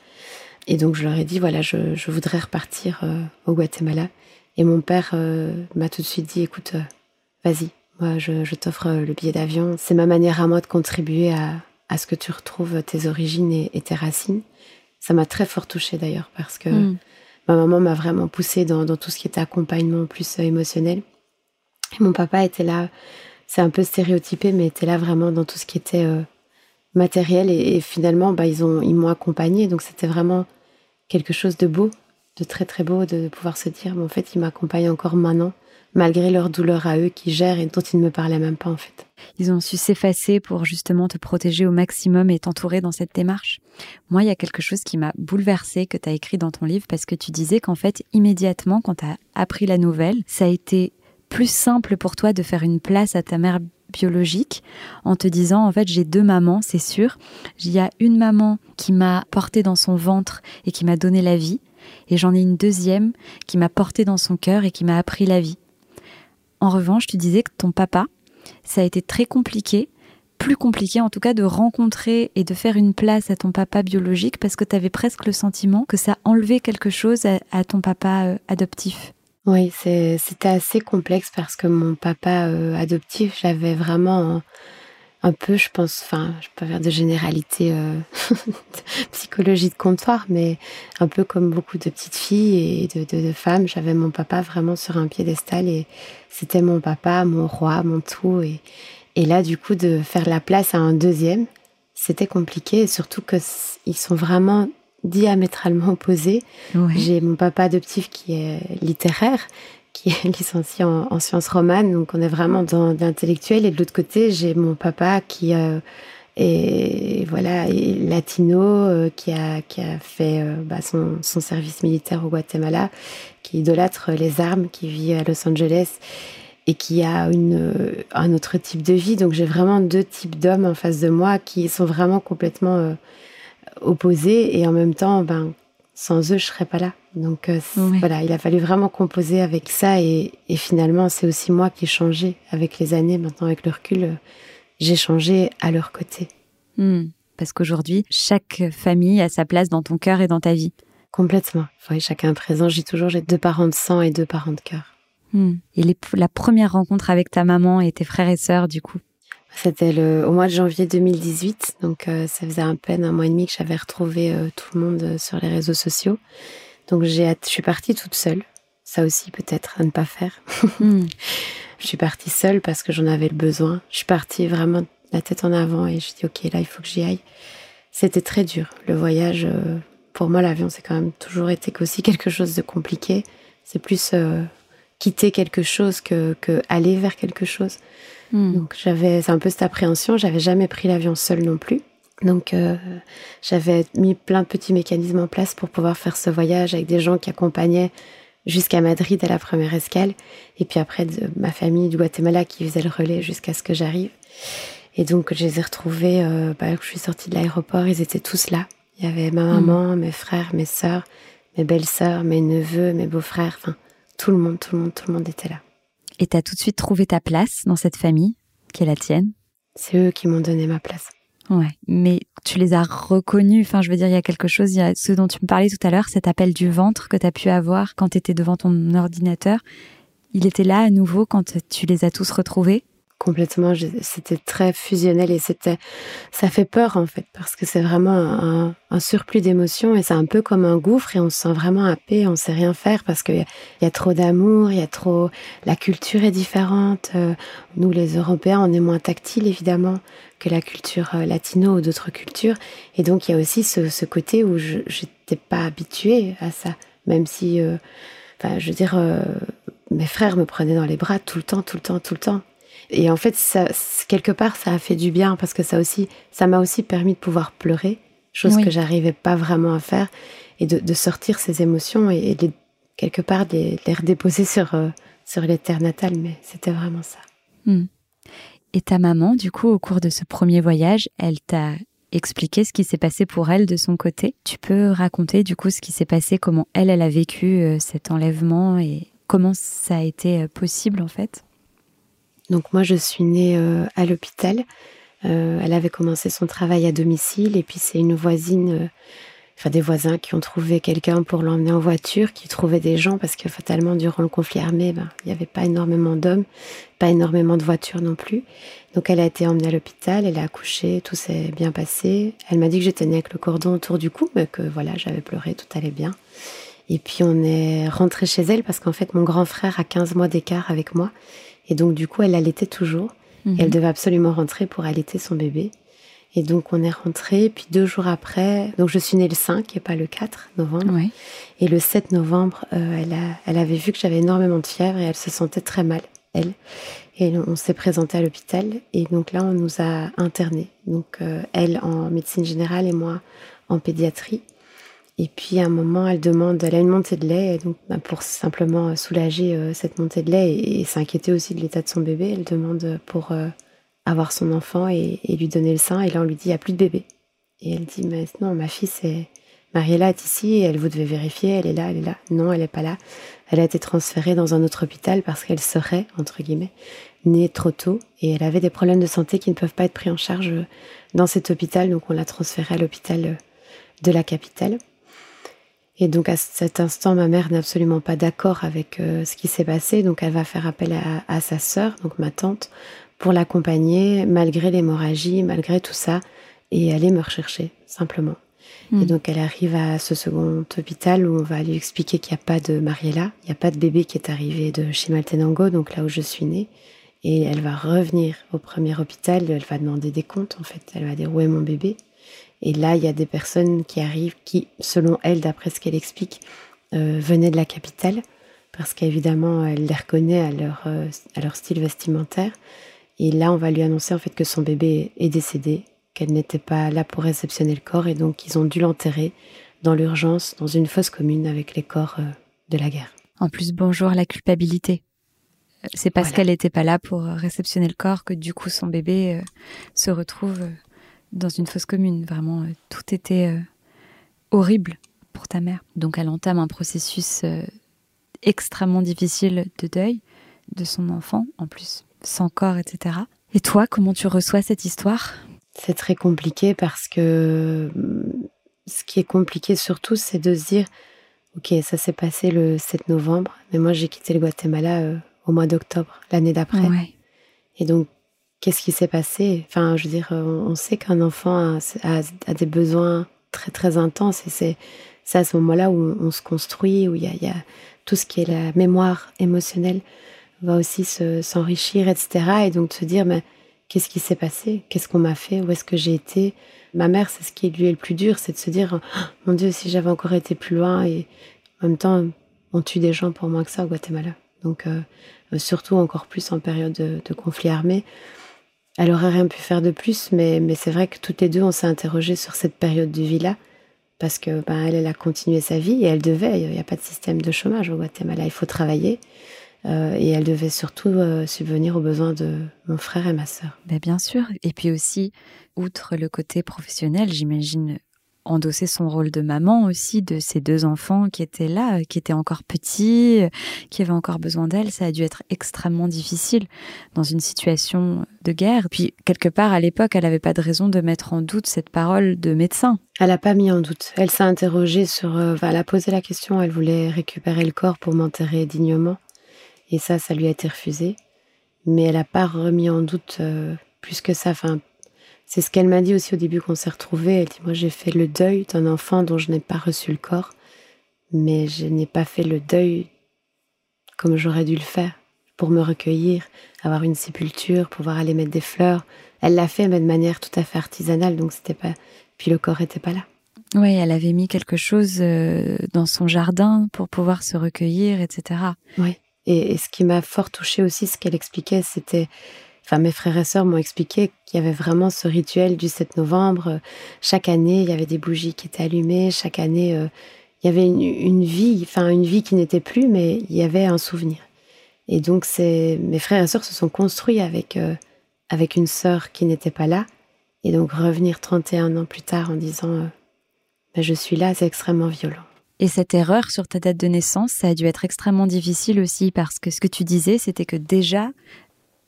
Speaker 2: Et donc, je leur ai dit, voilà, je, voudrais repartir euh, au Guatemala. Et mon père euh, m'a tout de suite dit, écoute, vas-y, moi, je, t'offre le billet d'avion. C'est ma manière à moi de contribuer à, ce que tu retrouves tes origines et, tes racines. Ça m'a très fort touchée d'ailleurs, parce que mm. ma maman m'a vraiment poussée dans, dans tout ce qui était accompagnement plus émotionnel. Et mon papa était là c'est un peu stéréotypé, mais était là vraiment dans tout ce qui était euh, matériel. Et, finalement, bah, ils ils m'ont accompagné. Donc c'était vraiment quelque chose de beau. de très très beau de pouvoir se dire, mais en fait, ils m'accompagnent encore maintenant, malgré leur douleur à eux qui gèrent et dont ils ne me parlaient même pas en fait.
Speaker 1: Ils ont su s'effacer pour justement te protéger au maximum et t'entourer dans cette démarche. Moi, il y a quelque chose qui m'a bouleversée que tu as écrit dans ton livre parce que tu disais qu'en fait, immédiatement, quand tu as appris la nouvelle, ça a été plus simple pour toi de faire une place à ta mère biologique en te disant en fait j'ai deux mamans c'est sûr. Il y a une maman qui m'a porté dans son ventre et qui m'a donné la vie et j'en ai une deuxième qui m'a porté dans son cœur et qui m'a appris la vie. En revanche tu disais que ton papa ça a été très compliqué plus compliqué en tout cas de rencontrer et de faire une place à ton papa biologique parce que tu avais presque le sentiment que ça enlevait quelque chose à, ton papa euh, adoptif
Speaker 2: oui, c'était assez complexe parce que mon papa euh, adoptif, j'avais vraiment un, peu, je pense, enfin, je peux pas faire de généralité euh, psychologie de comptoir, mais un peu comme beaucoup de petites filles et de, femmes, j'avais mon papa vraiment sur un piédestal et c'était mon papa, mon roi, mon tout. Et, là, du coup, de faire la place à un deuxième, c'était compliqué, et surtout que ils sont vraiment diamétralement opposés. J'ai mon papa adoptif qui est littéraire, qui est licencié en, sciences romanes, donc on est vraiment dans l'intellectuel. Et de l'autre côté, j'ai mon papa qui euh, est voilà latino, euh, qui a qui a fait euh, bah, son, son service militaire au Guatemala, qui idolâtre les armes, qui vit à Los Angeles et qui a une, un autre type de vie. Donc j'ai vraiment deux types d'hommes en face de moi qui sont vraiment complètement opposés et en même temps, ben, sans eux, je serais pas là. Donc euh, voilà, il a fallu vraiment composer avec ça et, finalement, c'est aussi moi qui ai changé avec les années. Maintenant, avec le recul, euh, j'ai changé à leur côté.
Speaker 1: Hmm. Parce qu'aujourd'hui, chaque famille a sa place dans ton cœur et dans ta vie.
Speaker 2: Complètement. Oui, chacun présent. J'ai toujours j'ai deux parents de sang et deux parents de cœur.
Speaker 1: Hmm. Et la première rencontre avec ta maman et tes frères et sœurs, du coup?
Speaker 2: C'était le, au mois de janvier 2018, donc euh, ça faisait à peine un mois et demi que j'avais retrouvé euh, tout le monde euh, sur les réseaux sociaux. Donc j'ai, je suis partie toute seule. Ça aussi peut-être à ne pas faire. Hmm. je suis partie seule parce que j'en avais le besoin. Je suis partie vraiment la tête en avant et je dis ok là il faut que j'y aille. C'était très dur. Le voyage, pour moi l'avion c'est quand même toujours été aussi quelque chose de compliqué. C'est plus quitter quelque chose que, que aller vers quelque chose. Hmm. Donc j'avais un peu cette appréhension. J'avais jamais pris l'avion seul non plus. Donc euh, j'avais mis plein de petits mécanismes en place pour pouvoir faire ce voyage avec des gens qui accompagnaient jusqu'à Madrid à la première escale, et puis après de ma famille du Guatemala qui faisait le relais jusqu'à ce que j'arrive. Et donc je les ai retrouvés, euh, bah, je suis sortie de l'aéroport, ils étaient tous là. Il y avait ma maman, hmm. mes frères, mes sœurs, mes belles-sœurs, mes neveux, mes beaux-frères, enfin tout le monde, tout le monde, tout le monde était là.
Speaker 1: Et tu as tout de suite trouvé ta place dans cette famille, qui est la tienne
Speaker 2: C'est eux qui m'ont donné ma place.
Speaker 1: Ouais, mais tu les as reconnus. Enfin, je veux dire, il y a quelque chose, il y a ce dont tu me parlais tout à l'heure, cet appel du ventre que tu as pu avoir quand tu étais devant ton ordinateur. Il était là à nouveau quand tu les as tous retrouvés
Speaker 2: complètement. C'était très fusionnel et c'était, ça fait peur en fait parce que c'est vraiment un, surplus d'émotions et c'est un peu comme un gouffre et on se sent vraiment happé, on sait rien faire parce qu'il y, a trop d'amour, il y a trop, la culture est différente. Euh, nous les Européens, on est moins tactiles évidemment que la culture euh, latino ou d'autres cultures et donc il y a aussi ce, côté où je n'étais pas habituée à ça, même si, euh, enfin, je veux dire. mes frères me prenaient dans les bras tout le temps, tout le temps, tout le temps. Et en fait, ça, quelque part, ça a fait du bien parce que ça aussi, ça m'a aussi permis de pouvoir pleurer, chose que j'arrivais pas vraiment à faire, et de, sortir ces émotions et, quelque part de les, redéposer sur, euh, sur les terres natales. Mais c'était vraiment ça.
Speaker 1: Hmm. Et ta maman, du coup, au cours de ce premier voyage, elle t'a expliqué ce qui s'est passé pour elle de son côté. Tu peux raconter du coup ce qui s'est passé, comment elle, elle a vécu euh, cet enlèvement et comment ça a été euh, possible en fait?
Speaker 2: Donc moi, je suis née euh, à l'hôpital. Euh, elle avait commencé son travail à domicile et puis c'est une voisine, euh, enfin des voisins qui ont trouvé quelqu'un pour l'emmener en voiture, qui trouvaient des gens parce que fatalement durant le conflit armé, ben, il n'y avait pas énormément d'hommes, pas énormément de voitures non plus. Donc elle a été emmenée à l'hôpital, elle a accouché, tout s'est bien passé. Elle m'a dit que j'étais née avec le cordon autour du cou, mais que voilà, j'avais pleuré, tout allait bien. Et puis on est rentré chez elle parce qu'en fait mon grand frère a 15 mois d'écart avec moi et donc, du coup, elle allaitait toujours. elle mhm. devait absolument rentrer pour allaiter son bébé. Et donc on est rentré, puis deux jours après, donc je suis née le 5 et pas le 4 novembre. Et le 7 novembre, euh, elle, a, elle avait vu que j'avais énormément de fièvre et elle se sentait très mal, elle. Et on s'est présenté à l'hôpital et donc là on nous a internés. Donc euh, elle en médecine générale et moi en pédiatrie. Et puis à un moment, elle demande, elle a une montée de lait, et donc bah, pour simplement soulager euh, cette montée de lait et, s'inquiéter aussi de l'état de son bébé, elle demande pour avoir son enfant et, lui donner le sein. Et là, on lui dit, il n'y a plus de bébé. Et elle dit, mais non, ma fille, c'est... Mariella est ici, et elle, vous devez vérifier, elle est là, elle est là. Non, elle n'est pas là. Elle a été transférée dans un autre hôpital parce qu'elle serait, entre guillemets, née trop tôt et elle avait des problèmes de santé qui ne peuvent pas être pris en charge dans cet hôpital. Donc on l'a transférée à l'hôpital de la capitale. Et donc à cet instant, ma mère n'est absolument pas d'accord avec euh, ce qui s'est passé. Donc elle va faire appel à, à sa sœur, donc ma tante, pour l'accompagner malgré l'hémorragie, malgré tout ça, et aller me rechercher simplement. Et hmm. donc elle arrive à ce second hôpital où on va lui expliquer qu'il n'y a pas de Mariella, il n'y a pas de bébé qui est arrivé de Chimaltenango, donc là où je suis née. Et elle va revenir au premier hôpital, elle va demander des comptes en fait, elle va dire où est mon bébé? Et là, il y a des personnes qui arrivent qui, selon elle, d'après ce qu'elle explique, euh, venaient de la capitale, parce qu'évidemment, elle les reconnaît à leur, euh, à leur style vestimentaire. Et là, on va lui annoncer en fait que son bébé est décédé, qu'elle n'était pas là pour réceptionner le corps et donc ils ont dû l'enterrer dans l'urgence, dans une fosse commune avec les corps euh, de la guerre.
Speaker 1: En plus, bonjour la culpabilité. C'est parce qu'elle n'était pas là pour réceptionner le corps que du coup son bébé se retrouve dans une fosse commune. Vraiment, tout était horrible pour ta mère. Donc elle entame un processus extrêmement difficile de deuil de son enfant, en plus sans corps, etc. Et toi, comment tu reçois cette histoire?
Speaker 2: C'est très compliqué parce que ce qui est compliqué surtout, c'est de se dire, ok, ça s'est passé le 7 novembre, mais moi j'ai quitté le Guatemala euh, au mois d'octobre, l'année d'après. Et donc, qu'est-ce qui s'est passé? Enfin, je veux dire, on sait qu'un enfant a, des besoins très très intenses et c'est à ce moment-là où on se construit, où il y a, tout ce qui est la mémoire émotionnelle va aussi s'enrichir, etc. Et donc de se dire, mais qu'est-ce qui s'est passé? Qu'est-ce qu'on m'a fait? Où est-ce que j'ai été? Ma mère, c'est ce qui lui est le plus dur, c'est de se dire, oh, mon Dieu, si j'avais encore été plus loin. Et en même temps, on tue des gens pour moins que ça au Guatemala. Donc euh, surtout encore plus en période de, conflit armé. Elle aurait rien pu faire de plus, mais, mais c'est vrai que toutes les deux, on s'est interrogé sur cette période de vie-là parce que ben, elle, elle a continué sa vie et elle devait. Il n'y a pas de système de chômage au Guatemala. Il faut travailler. Euh, et elle devait surtout euh, subvenir aux besoins de mon frère et ma sœur.
Speaker 1: Ben bien sûr. Et puis aussi, outre le côté professionnel, j'imagine endosser son rôle de maman aussi de ces deux enfants qui étaient là, qui étaient encore petits, qui avaient encore besoin d'elle. Ça a dû être extrêmement difficile dans une situation de guerre. Puis quelque part à l'époque, elle n'avait pas de raison de mettre en doute cette parole de médecin.
Speaker 2: Elle n'a pas mis en doute. Elle s'est interrogée sur. Euh, elle a posé la question. Elle voulait récupérer le corps pour m'enterrer dignement. Et ça, ça lui a été refusé. Mais elle n'a pas remis en doute euh, plus que ça. C'est ce qu'elle m'a dit aussi au début qu'on s'est retrouvés. Elle dit Moi, j'ai fait le deuil d'un enfant dont je n'ai pas reçu le corps, mais je n'ai pas fait le deuil comme j'aurais dû le faire pour me recueillir, avoir une sépulture, pouvoir aller mettre des fleurs. Elle l'a fait, mais de manière tout à fait artisanale, donc c'était pas. Puis le corps était pas là.
Speaker 1: Oui, elle avait mis quelque chose euh, dans son jardin pour pouvoir se recueillir, etc.
Speaker 2: Oui. Et, ce qui m'a fort touchée aussi, ce qu'elle expliquait, c'était, enfin mes frères et sœurs m'ont expliqué qu'il y avait vraiment ce rituel du 7 novembre. Chaque année, il y avait des bougies qui étaient allumées. Chaque année, euh, il y avait une, vie, enfin une vie qui n'était plus, mais il y avait un souvenir. Et donc, mes frères et sœurs se sont construits avec euh, avec une sœur qui n'était pas là. Et donc revenir 31 ans plus tard en disant euh, ben, je suis là, c'est extrêmement violent.
Speaker 1: Et cette erreur sur ta date de naissance, ça a dû être extrêmement difficile aussi parce que ce que tu disais, c'était que déjà,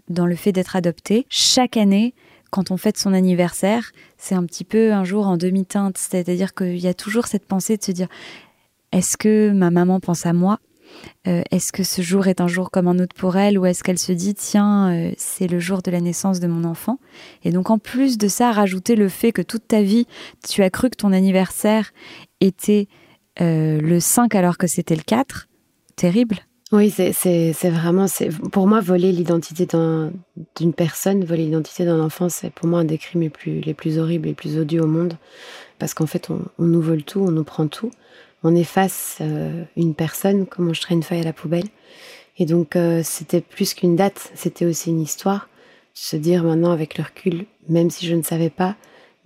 Speaker 1: dans le fait d'être adopté, chaque année, quand on fête son anniversaire, c'est un petit peu un jour en demi-teinte. C'est-à-dire qu'il y a toujours cette pensée de se dire est-ce que ma maman pense à moi? Euh, Est-ce que ce jour est un jour comme un autre pour elle? Ou est-ce qu'elle se dit tiens, euh, c'est le jour de la naissance de mon enfant? Et donc en plus de ça, rajouter le fait que toute ta vie, tu as cru que ton anniversaire était euh, le 5 alors que c'était le 4, terrible.
Speaker 2: Oui, c'est vraiment, pour moi, voler l'identité d'une personne, voler l'identité d'un enfant, c'est pour moi un des crimes les plus, les plus horribles, les plus odieux au monde. Parce qu'en fait, on, nous vole tout, on nous prend tout. On efface euh, une personne comme on jeterait une feuille à la poubelle. Et donc, euh, c'était plus qu'une date, c'était aussi une histoire. Se dire maintenant, avec le recul, même si je ne savais pas,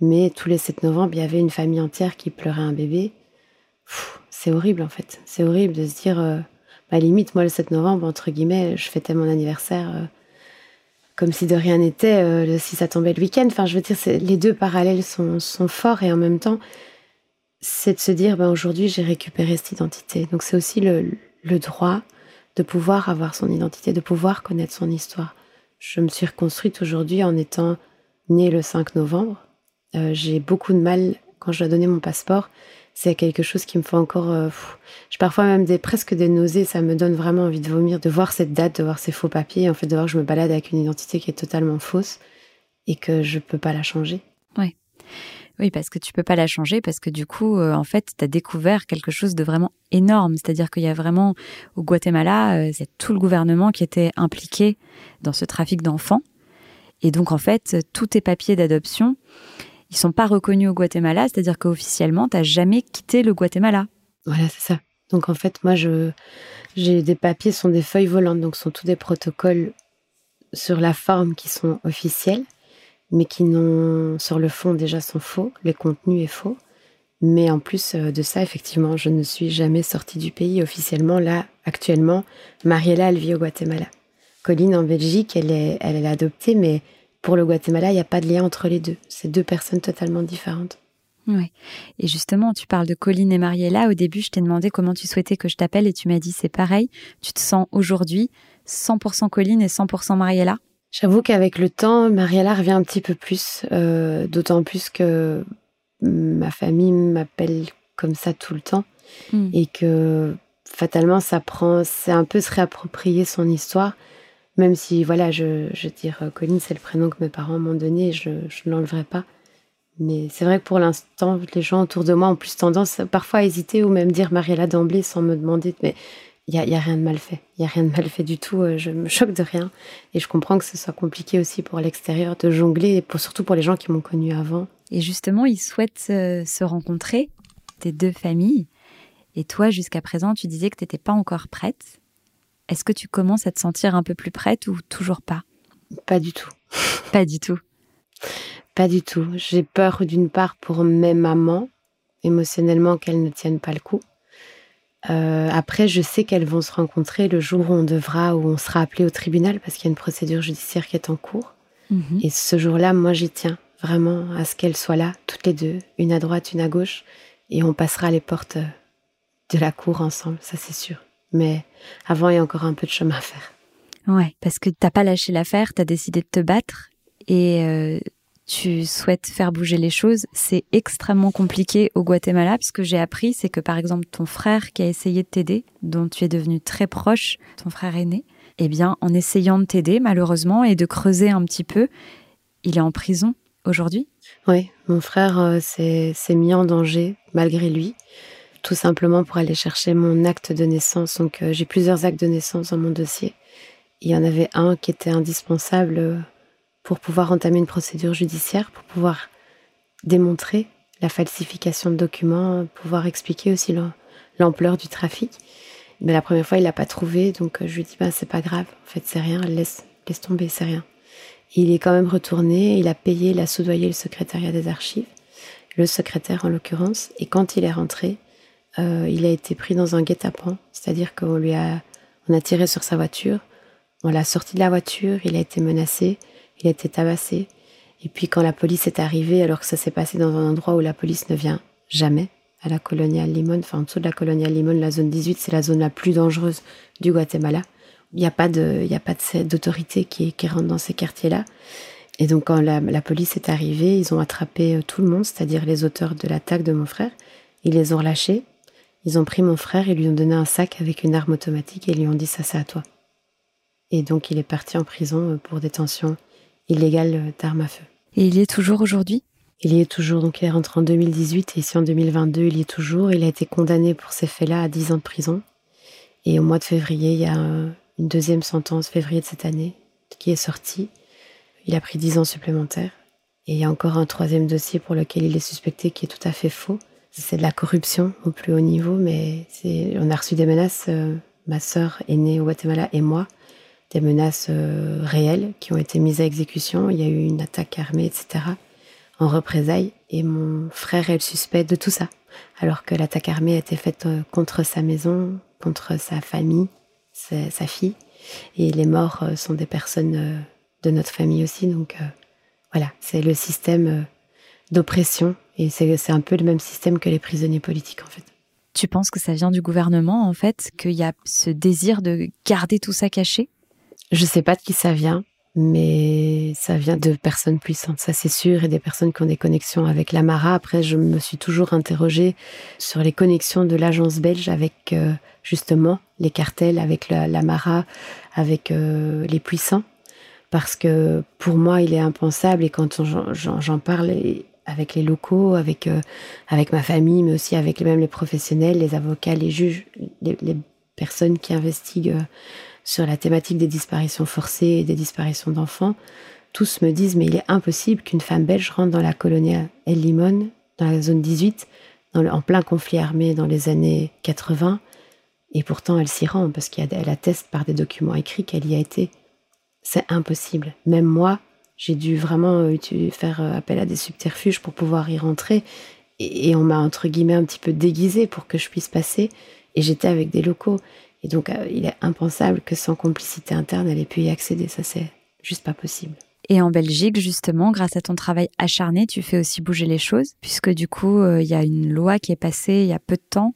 Speaker 2: mais tous les 7 novembre, il y avait une famille entière qui pleurait un bébé. C'est horrible, en fait. C'est horrible de se dire. Euh, à limite, moi, le 7 novembre, entre guillemets, je fêtais mon anniversaire euh, comme si de rien n'était, euh, si ça tombait le week-end. Enfin, je veux dire, les deux parallèles sont, forts et en même temps, c'est de se dire, ben, aujourd'hui, j'ai récupéré cette identité. Donc, c'est aussi le, droit de pouvoir avoir son identité, de pouvoir connaître son histoire. Je me suis reconstruite aujourd'hui en étant née le 5 novembre. Euh, j'ai beaucoup de mal, quand je dois donner mon passeport, c'est quelque chose qui me fait encore. Euh, j'ai parfois même des, presque des nausées. Ça me donne vraiment envie de vomir, de voir cette date, de voir ces faux papiers, en fait, de voir que je me balade avec une identité qui est totalement fausse et que je peux pas la changer.
Speaker 1: Oui. Oui, parce que tu peux pas la changer, parce que du coup, euh, en fait, tu as découvert quelque chose de vraiment énorme. C'est-à-dire qu'il y a vraiment, au Guatemala, euh, c'est tout le gouvernement qui était impliqué dans ce trafic d'enfants. Et donc, en fait, tous tes papiers d'adoption, ils sont pas reconnus au Guatemala, c'est-à-dire qu'officiellement, tu n'as jamais quitté le Guatemala.
Speaker 2: Voilà, c'est ça. Donc en fait, moi, j'ai des papiers, sont des feuilles volantes, donc sont tous des protocoles sur la forme qui sont officiels, mais qui n'ont, sur le fond déjà sont faux, le contenu est faux. Mais en plus euh, de ça, effectivement, je ne suis jamais sortie du pays officiellement. Là, actuellement, Mariella, elle vit au Guatemala. Colline, en Belgique, elle est, elle est adoptée, mais pour le Guatemala, il n'y a pas de lien entre les deux. C'est deux personnes totalement différentes.
Speaker 1: Oui. Et justement, tu parles de Colline et Mariella. Au début, je t'ai demandé comment tu souhaitais que je t'appelle et tu m'as dit c'est pareil. Tu te sens aujourd'hui 100% Colline et 100% Mariella?
Speaker 2: J'avoue qu'avec le temps, Mariella revient un petit peu plus, euh, d'autant plus que ma famille m'appelle comme ça tout le temps hmm. et que fatalement, ça prend, c'est un peu se réapproprier son histoire. Même si, voilà, je, veux dire, Colline, c'est le prénom que mes parents m'ont donné, je ne l'enlèverai pas. Mais c'est vrai que pour l'instant, les gens autour de moi ont plus tendance parfois à hésiter ou même dire Mariella d'emblée sans me demander. Mais il n'y a, rien de mal fait. Il n'y a rien de mal fait du tout. Euh, je me choque de rien. Et je comprends que ce soit compliqué aussi pour l'extérieur de jongler, et surtout pour les gens qui m'ont connue avant.
Speaker 1: Et justement, ils souhaitent euh, se rencontrer, tes deux familles. Et toi, jusqu'à présent, tu disais que tu n'étais pas encore prête. Est-ce que tu commences à te sentir un peu plus prête ou toujours pas?
Speaker 2: Pas du tout.
Speaker 1: pas du tout.
Speaker 2: Pas du tout. J'ai peur d'une part pour mes mamans, émotionnellement, qu'elles ne tiennent pas le coup. Euh, après, je sais qu'elles vont se rencontrer le jour où on devra, où on sera appelé au tribunal, parce qu'il y a une procédure judiciaire qui est en cours. Mhm. Et ce jour-là, moi, j'y tiens vraiment à ce qu'elles soient là, toutes les deux, une à droite, une à gauche, et on passera les portes de la cour ensemble, ça c'est sûr. Mais avant, il y a encore un peu de chemin à faire.
Speaker 1: Ouais, parce que t'as pas lâché l'affaire, t'as décidé de te battre et euh, tu souhaites faire bouger les choses. C'est extrêmement compliqué au Guatemala. Ce que j'ai appris, c'est que par exemple ton frère qui a essayé de t'aider, dont tu es devenu très proche, ton frère aîné, eh bien, en essayant de t'aider malheureusement et de creuser un petit peu, il est en prison aujourd'hui.
Speaker 2: Oui, mon frère euh, s'est mis en danger malgré lui tout simplement pour aller chercher mon acte de naissance. Donc euh, j'ai plusieurs actes de naissance dans mon dossier. Il y en avait un qui était indispensable euh, pour pouvoir entamer une procédure judiciaire, pour pouvoir démontrer la falsification de documents, pouvoir expliquer aussi l'ampleur du trafic. Mais la première fois, il l'a pas trouvé, donc euh, je lui dis bah c'est pas grave, en fait c'est rien, laisse laisse tomber, c'est rien. il est quand même retourné, il a payé, il a soudoyé le secrétariat des archives, le secrétaire en l'occurrence, et quand il est rentré, euh, il a été pris dans un guet-apens, c'est-à-dire qu'on lui a, on a tiré sur sa voiture, on l'a sorti de la voiture, il a été menacé, il a été tabassé. Et puis quand la police est arrivée, alors que ça s'est passé dans un endroit où la police ne vient jamais, à la coloniale Limon, enfin en dessous de la coloniale Limon, la zone 18, c'est la zone la plus dangereuse du Guatemala. Il n'y a pas de, il y a pas d'autorité qui, qui rentre dans ces quartiers-là. Et donc quand la, la, police est arrivée, ils ont attrapé euh, tout le monde, c'est-à-dire les auteurs de l'attaque de mon frère. Ils les ont relâchés ils ont pris mon frère et lui ont donné un sac avec une arme automatique et lui ont dit ça c'est à toi. Et donc il est parti en prison euh, pour détention illégale euh, d'armes à feu.
Speaker 1: Et il y est toujours aujourd'hui?
Speaker 2: Il y est toujours, donc il est rentré en 2018 et ici en 2022 il y est toujours. Il a été condamné pour ces faits-là à 10 ans de prison. Et au mois de février, il y a une deuxième sentence, février de cette année, qui est sortie. Il a pris dix ans supplémentaires. Et il y a encore un troisième dossier pour lequel il est suspecté qui est tout à fait faux. C'est de la corruption au plus haut niveau, mais on a reçu des menaces, euh, ma sœur aînée au Guatemala et moi, des menaces euh, réelles qui ont été mises à exécution. Il y a eu une attaque armée, etc., en représailles. Et mon frère est le suspect de tout ça, alors que l'attaque armée a été faite euh, contre sa maison, contre sa famille, sa, sa fille. Et les morts sont des personnes de notre famille aussi. Donc voilà, c'est le système d'oppression. Et c'est un peu le même système que les prisonniers politiques, en fait.
Speaker 1: Tu penses que ça vient du gouvernement, en fait, qu'il y a ce désir de garder tout ça caché?
Speaker 2: Je sais pas de qui ça vient, mais ça vient de personnes puissantes, ça c'est sûr, et des personnes qui ont des connexions avec l'Amara. Après, je me suis toujours interrogée sur les connexions de l'agence belge avec euh, justement les cartels, avec l'Amara, avec euh, les puissants parce que pour moi, il est impensable et quand j'en parle avec les locaux, avec, euh, avec ma famille, mais aussi avec même les professionnels, les avocats, les juges, les, personnes qui investiguent euh, sur la thématique des disparitions forcées et des disparitions d'enfants, tous me disent mais il est impossible qu'une femme belge rentre dans la colonie El Limon, dans la zone 18, en plein conflit armé dans les années 80, et pourtant elle s'y rend parce qu'elle atteste par des documents écrits qu'elle y a été. C'est impossible. Même moi, j'ai dû vraiment euh, faire euh, appel à des subterfuges pour pouvoir y rentrer. Et, on m'a, entre guillemets, un petit peu déguisé pour que je puisse passer. Et j'étais avec des locaux. Et donc, euh, il est impensable que sans complicité interne, elle ait pu y accéder. Ça, c'est juste pas possible.
Speaker 1: Et en Belgique, justement, grâce à ton travail acharné, tu fais aussi bouger les choses, puisque du coup, il y a une loi qui est passée il y a peu de temps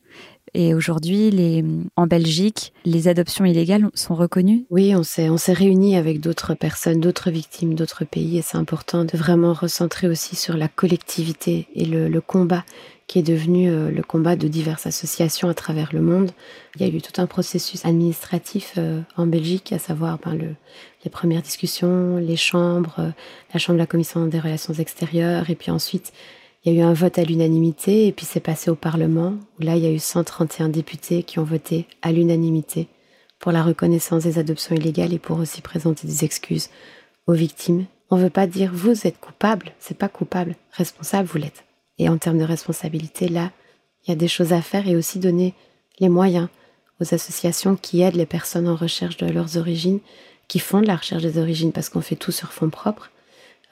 Speaker 1: et aujourd'hui, en Belgique, les adoptions illégales sont reconnues
Speaker 2: Oui, on s'est, réunis avec d'autres personnes, d'autres victimes, d'autres pays. Et c'est important de vraiment recentrer aussi sur la collectivité et le, combat qui est devenu euh, le combat de diverses associations à travers le monde. Il y a eu tout un processus administratif euh, en Belgique, à savoir ben, le, les premières discussions, les chambres, euh, la chambre de la commission des relations extérieures, et puis ensuite il y a eu un vote à l'unanimité et puis c'est passé au Parlement où là il y a eu 131 députés qui ont voté à l'unanimité pour la reconnaissance des adoptions illégales et pour aussi présenter des excuses aux victimes. On ne veut pas dire vous êtes coupable, c'est pas coupable, responsable vous l'êtes. Et en termes de responsabilité, là, il y a des choses à faire et aussi donner les moyens aux associations qui aident les personnes en recherche de leurs origines, qui font de la recherche des origines parce qu'on fait tout sur fonds propres,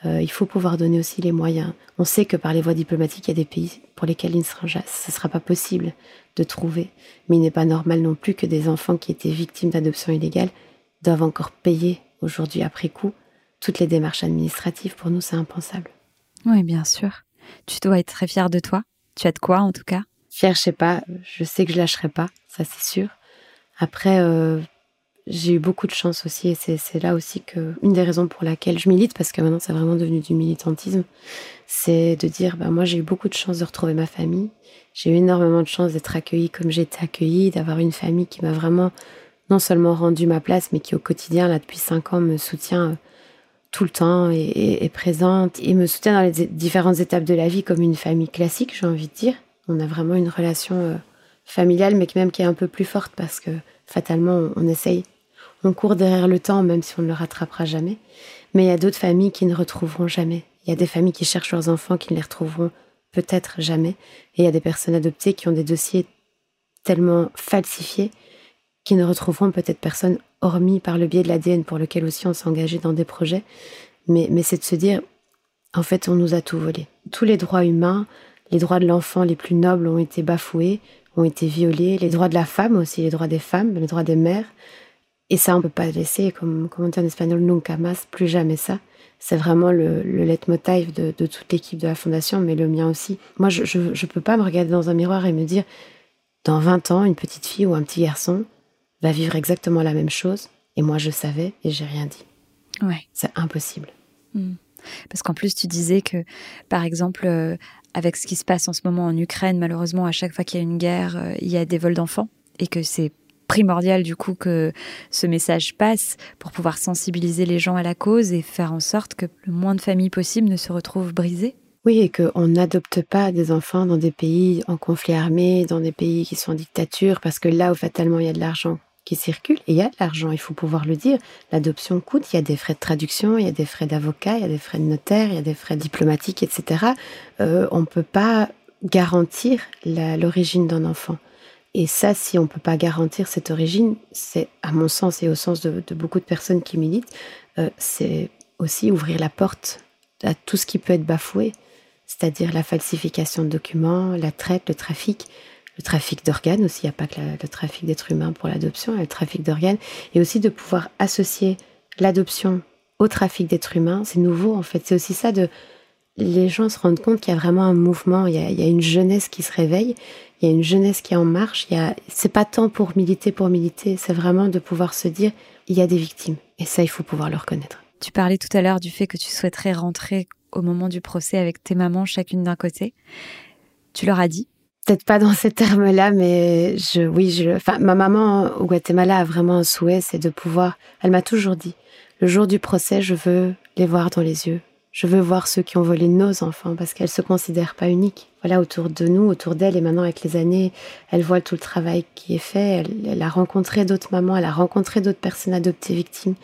Speaker 2: euh, il faut pouvoir donner aussi les moyens. On sait que par les voies diplomatiques, il y a des pays pour lesquels il ne sera, ce sera pas possible de trouver. Mais il n'est pas normal non plus que des enfants qui étaient victimes d'adoption illégale doivent encore payer aujourd'hui après coup toutes les démarches administratives. Pour nous, c'est impensable.
Speaker 1: Oui, bien sûr. Tu dois être très fière de toi. Tu as de quoi, en tout cas
Speaker 2: Fière, je sais pas. Je sais que je lâcherai pas, ça c'est sûr. Après, euh, j'ai eu beaucoup de chance aussi et c'est là aussi que une des raisons pour laquelle je milite parce que maintenant c'est vraiment devenu du militantisme c'est de dire bah moi j'ai eu beaucoup de chance de retrouver ma famille. J'ai eu énormément de chance d'être accueillie comme j'ai été accueillie d'avoir une famille qui m'a vraiment non seulement rendu ma place mais qui au quotidien là depuis cinq ans me soutient euh, tout le temps et, est présente et me soutient dans les différentes étapes de la vie comme une famille classique j'ai envie de dire. On a vraiment une relation euh, familiale mais même qui est un peu plus forte parce que fatalement on essaye on court derrière le temps, même si on ne le rattrapera jamais. Mais il y a d'autres familles qui ne retrouveront jamais. Il y a des familles qui cherchent leurs enfants qui ne les retrouveront peut-être jamais. Et il y a des personnes adoptées qui ont des dossiers tellement falsifiés qui ne retrouveront peut-être personne hormis par le biais de l'ADN pour lequel aussi on s'est engagé dans des projets. Mais, mais c'est de se dire, en fait, on nous a tout volé. Tous les droits humains, les droits de l'enfant les plus nobles ont été bafoués, ont été violés, les droits de la femme aussi, les droits des femmes, les droits des mères, et ça, on ne peut pas laisser, comme, on dit en espagnol, nunca más, plus jamais ça. C'est vraiment le, le leitmotiv de, de toute l'équipe de la Fondation, mais le mien aussi. Moi, je ne peux pas me regarder dans un miroir et me dire, dans 20 ans, une petite fille ou un petit garçon va vivre exactement la même chose. Et moi, je savais et j'ai rien dit.
Speaker 1: Ouais.
Speaker 2: C'est impossible.
Speaker 1: Hmm. Parce qu'en plus, tu disais que, par exemple, euh, avec ce qui se passe en ce moment en Ukraine, malheureusement, à chaque fois qu'il y a une guerre, euh, il y a des vols d'enfants et que c'est primordial du coup que ce message passe pour pouvoir sensibiliser les gens à la cause et faire en sorte que le moins de familles possible ne se retrouvent brisées.
Speaker 2: Oui, et qu'on n'adopte pas des enfants dans des pays en conflit armé, dans des pays qui sont en dictature, parce que là où fatalement il y a de l'argent qui circule, il y a de l'argent, il faut pouvoir le dire, l'adoption coûte, il y a des frais de traduction, il y a des frais d'avocat, il y a des frais de notaire, il y a des frais diplomatiques, etc. Euh, on ne peut pas garantir l'origine d'un enfant. Et ça, si on ne peut pas garantir cette origine, c'est, à mon sens et au sens de, beaucoup de personnes qui militent, euh, c'est aussi ouvrir la porte à tout ce qui peut être bafoué c'est-à-dire la falsification de documents, la traite, le trafic, le trafic d'organes aussi, il n'y a pas que le trafic d'êtres humains pour l'adoption, le trafic d'organes, et aussi de pouvoir associer l'adoption au trafic d'êtres humains, c'est nouveau en fait, c'est aussi ça de... Les gens se rendent compte qu'il y a vraiment un mouvement, il y a, une jeunesse qui se réveille, il y a une jeunesse qui est en marche, il y a... c'est pas tant pour militer pour militer, c'est vraiment de pouvoir se dire, il y a des victimes, et ça, il faut pouvoir le reconnaître.
Speaker 1: Tu parlais tout à l'heure du fait que tu souhaiterais rentrer au moment du procès avec tes mamans chacune d'un côté. Tu leur as dit?
Speaker 2: Peut-être pas dans ces termes-là, mais je, oui, je, enfin, ma maman au Guatemala a vraiment un souhait, c'est de pouvoir. Elle m'a toujours dit, le jour du procès, je veux les voir dans les yeux. Je veux voir ceux qui ont volé nos enfants parce qu'elle se considère pas unique. Voilà, autour de nous, autour d'elle, et maintenant avec les années, elle voit tout le travail qui est fait. Elle, a rencontré d'autres mamans, elle a rencontré d'autres personnes adoptées victimes.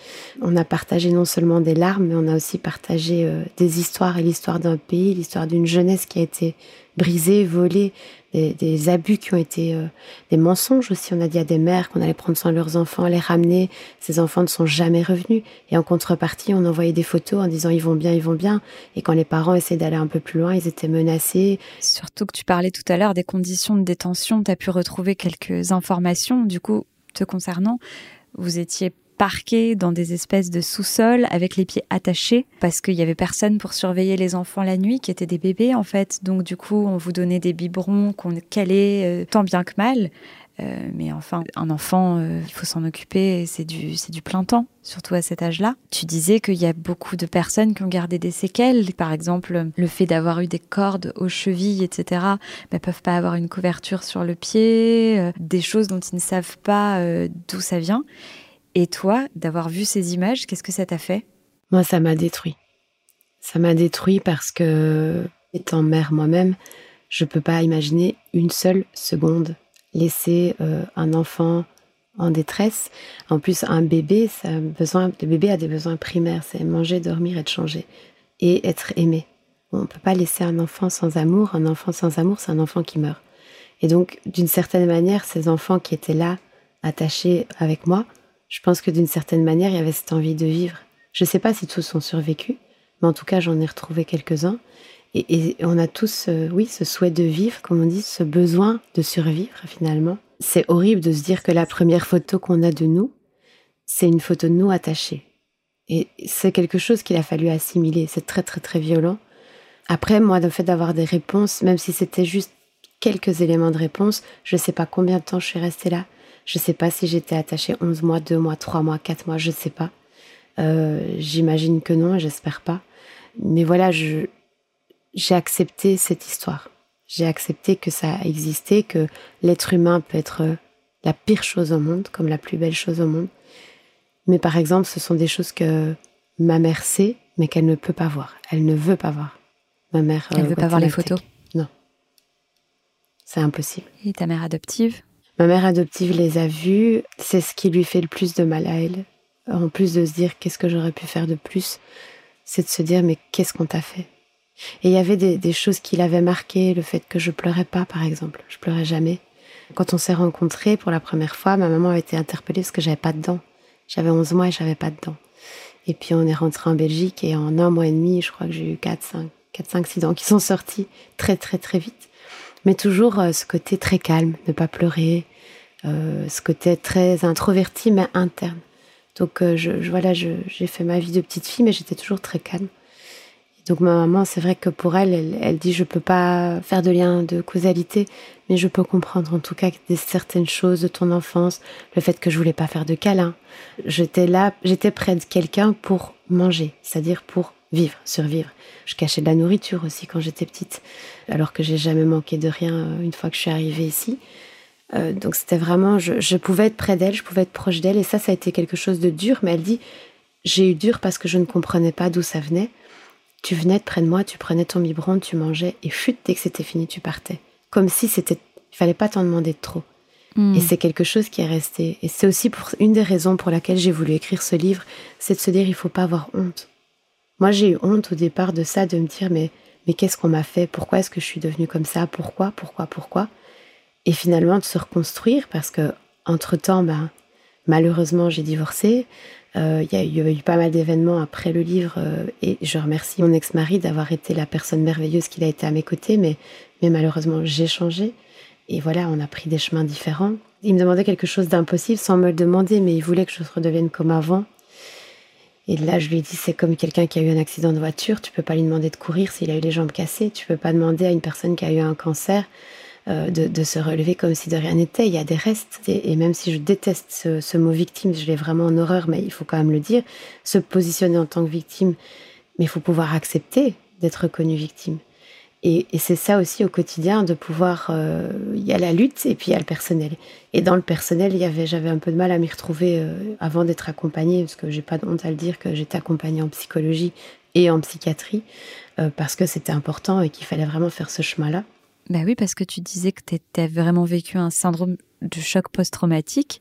Speaker 2: On a partagé non seulement des larmes, mais on a aussi partagé euh, des histoires et l'histoire d'un pays, l'histoire d'une jeunesse qui a été brisée, volée, des, abus qui ont été euh, des mensonges aussi. On a dit à des mères qu'on allait prendre soin de leurs enfants, les ramener. Ces enfants ne sont jamais revenus. Et en contrepartie, on envoyait des photos en disant ils vont bien, ils vont bien. Et quand les parents essayaient d'aller un peu plus loin, ils étaient menacés.
Speaker 1: Surtout que tu parlais tout à l'heure des conditions de détention. Tu as pu retrouver quelques informations, du coup, te concernant. Vous étiez parqués dans des espèces de sous-sols avec les pieds attachés parce qu'il y avait personne pour surveiller les enfants la nuit qui étaient des bébés en fait. Donc du coup, on vous donnait des biberons qu'on calait euh, tant bien que mal. Euh, mais enfin, un enfant, euh, il faut s'en occuper, c'est du, c'est du plein temps, surtout à cet âge-là. Tu disais qu'il y a beaucoup de personnes qui ont gardé des séquelles, par exemple le fait d'avoir eu des cordes aux chevilles, etc. ne peuvent pas avoir une couverture sur le pied, des choses dont ils ne savent pas d'où ça vient. Et toi, d'avoir vu ces images, qu'est-ce que ça t'a fait?
Speaker 2: Moi, ça m'a détruit. Ça m'a détruit parce que, étant mère moi-même, je peux pas imaginer une seule seconde laisser euh, un enfant en détresse. En plus, un bébé, ça a besoin, le bébé a des besoins primaires, c'est manger, dormir, être changé et être aimé. On ne peut pas laisser un enfant sans amour. Un enfant sans amour, c'est un enfant qui meurt. Et donc, d'une certaine manière, ces enfants qui étaient là, attachés avec moi, je pense que d'une certaine manière, il y avait cette envie de vivre. Je ne sais pas si tous sont survécus, mais en tout cas, j'en ai retrouvé quelques-uns. Et, on a tous, euh, oui, ce souhait de vivre, comme on dit, ce besoin de survivre finalement. C'est horrible de se dire que la première photo qu'on a de nous, c'est une photo de nous attachés. Et c'est quelque chose qu'il a fallu assimiler. C'est très, très, très violent. Après, moi, le fait d'avoir des réponses, même si c'était juste quelques éléments de réponse, je ne sais pas combien de temps je suis restée là. Je ne sais pas si j'étais attachée 11 mois, 2 mois, 3 mois, 4 mois, je ne sais pas. Euh, j'imagine que non, j'espère pas. Mais voilà, j'ai accepté cette histoire. J'ai accepté que ça a existé, que l'être humain peut être la pire chose au monde, comme la plus belle chose au monde. Mais par exemple, ce sont des choses que ma mère sait, mais qu'elle ne peut pas voir. Elle ne veut pas voir.
Speaker 1: Ma mère. Elle ne euh, veut pas voir les photos?
Speaker 2: Non. C'est impossible.
Speaker 1: Et ta mère adoptive?
Speaker 2: Ma mère adoptive les a vus. C'est ce qui lui fait le plus de mal à elle. En plus de se dire qu'est-ce que j'aurais pu faire de plus, c'est de se dire mais qu'est-ce qu'on t'a fait? Et il y avait des, choses qui l'avaient marqué, le fait que je pleurais pas par exemple. Je pleurais jamais. Quand on s'est rencontrés pour la première fois, ma maman a été interpellée parce que j'avais pas de dents. J'avais 11 mois et j'avais pas de dents. Et puis on est rentré en Belgique et en un mois et demi, je crois que j'ai eu 4, 5, 4, 5, 6 dents qui sont sorties très très très vite mais toujours euh, ce côté très calme, ne pas pleurer, euh, ce côté très introverti mais interne. Donc euh, je, voilà, j'ai fait ma vie de petite fille, mais j'étais toujours très calme. donc ma maman, c'est vrai que pour elle, elle, dit je peux pas faire de lien de causalité, mais je peux comprendre en tout cas des certaines choses de ton enfance, le fait que je voulais pas faire de câlin. J'étais là, j'étais près de quelqu'un pour manger, c'est-à-dire pour vivre, survivre. Je cachais de la nourriture aussi quand j'étais petite, alors que j'ai jamais manqué de rien euh, une fois que je suis arrivée ici. Euh, donc c'était vraiment, je, pouvais être près d'elle, je pouvais être proche d'elle, et ça, ça a été quelque chose de dur. Mais elle dit, j'ai eu dur parce que je ne comprenais pas d'où ça venait. tu venais de près de moi, tu prenais ton biberon, tu mangeais, et chut, dès que c'était fini, tu partais. Comme si c'était, il fallait pas t'en demander de trop. Hmm. Et c'est quelque chose qui est resté. Et c'est aussi pour une des raisons pour laquelle j'ai voulu écrire ce livre, c'est de se dire il faut pas avoir honte. Moi, j'ai eu honte au départ de ça, de me dire mais mais qu'est-ce qu'on m'a fait? Pourquoi est-ce que je suis devenue comme ça? Pourquoi? Pourquoi? Pourquoi? Et finalement de se reconstruire parce que entre temps, ben malheureusement, j'ai divorcé. Euh, il y, a eu pas mal d'événements après le livre euh, et je remercie mon ex-mari d'avoir été la personne merveilleuse qu'il a été à mes côtés, mais, mais malheureusement j'ai changé et voilà, on a pris des chemins différents. Il me demandait quelque chose d'impossible sans me le demander, mais il voulait que je redevienne comme avant. Et là, je lui dit, c'est comme quelqu'un qui a eu un accident de voiture, tu peux pas lui demander de courir s'il a eu les jambes cassées, tu peux pas demander à une personne qui a eu un cancer euh, de, se relever comme si de rien n'était. Il y a des restes. Et, même si je déteste ce, mot victime, je l'ai vraiment en horreur, mais il faut quand même le dire, se positionner en tant que victime, mais il faut pouvoir accepter d'être reconnu victime. Et, c'est ça aussi au quotidien de pouvoir. Euh, il y a la lutte et puis il y a le personnel. Et dans le personnel, j'avais un peu de mal à m'y retrouver euh, avant d'être accompagnée, parce que j'ai pas de honte à le dire que j'étais accompagnée en psychologie et en psychiatrie, parce que c'était important et qu'il fallait vraiment faire ce chemin-là.
Speaker 1: Bah oui, parce que tu disais que tu as vraiment vécu un syndrome de choc post-traumatique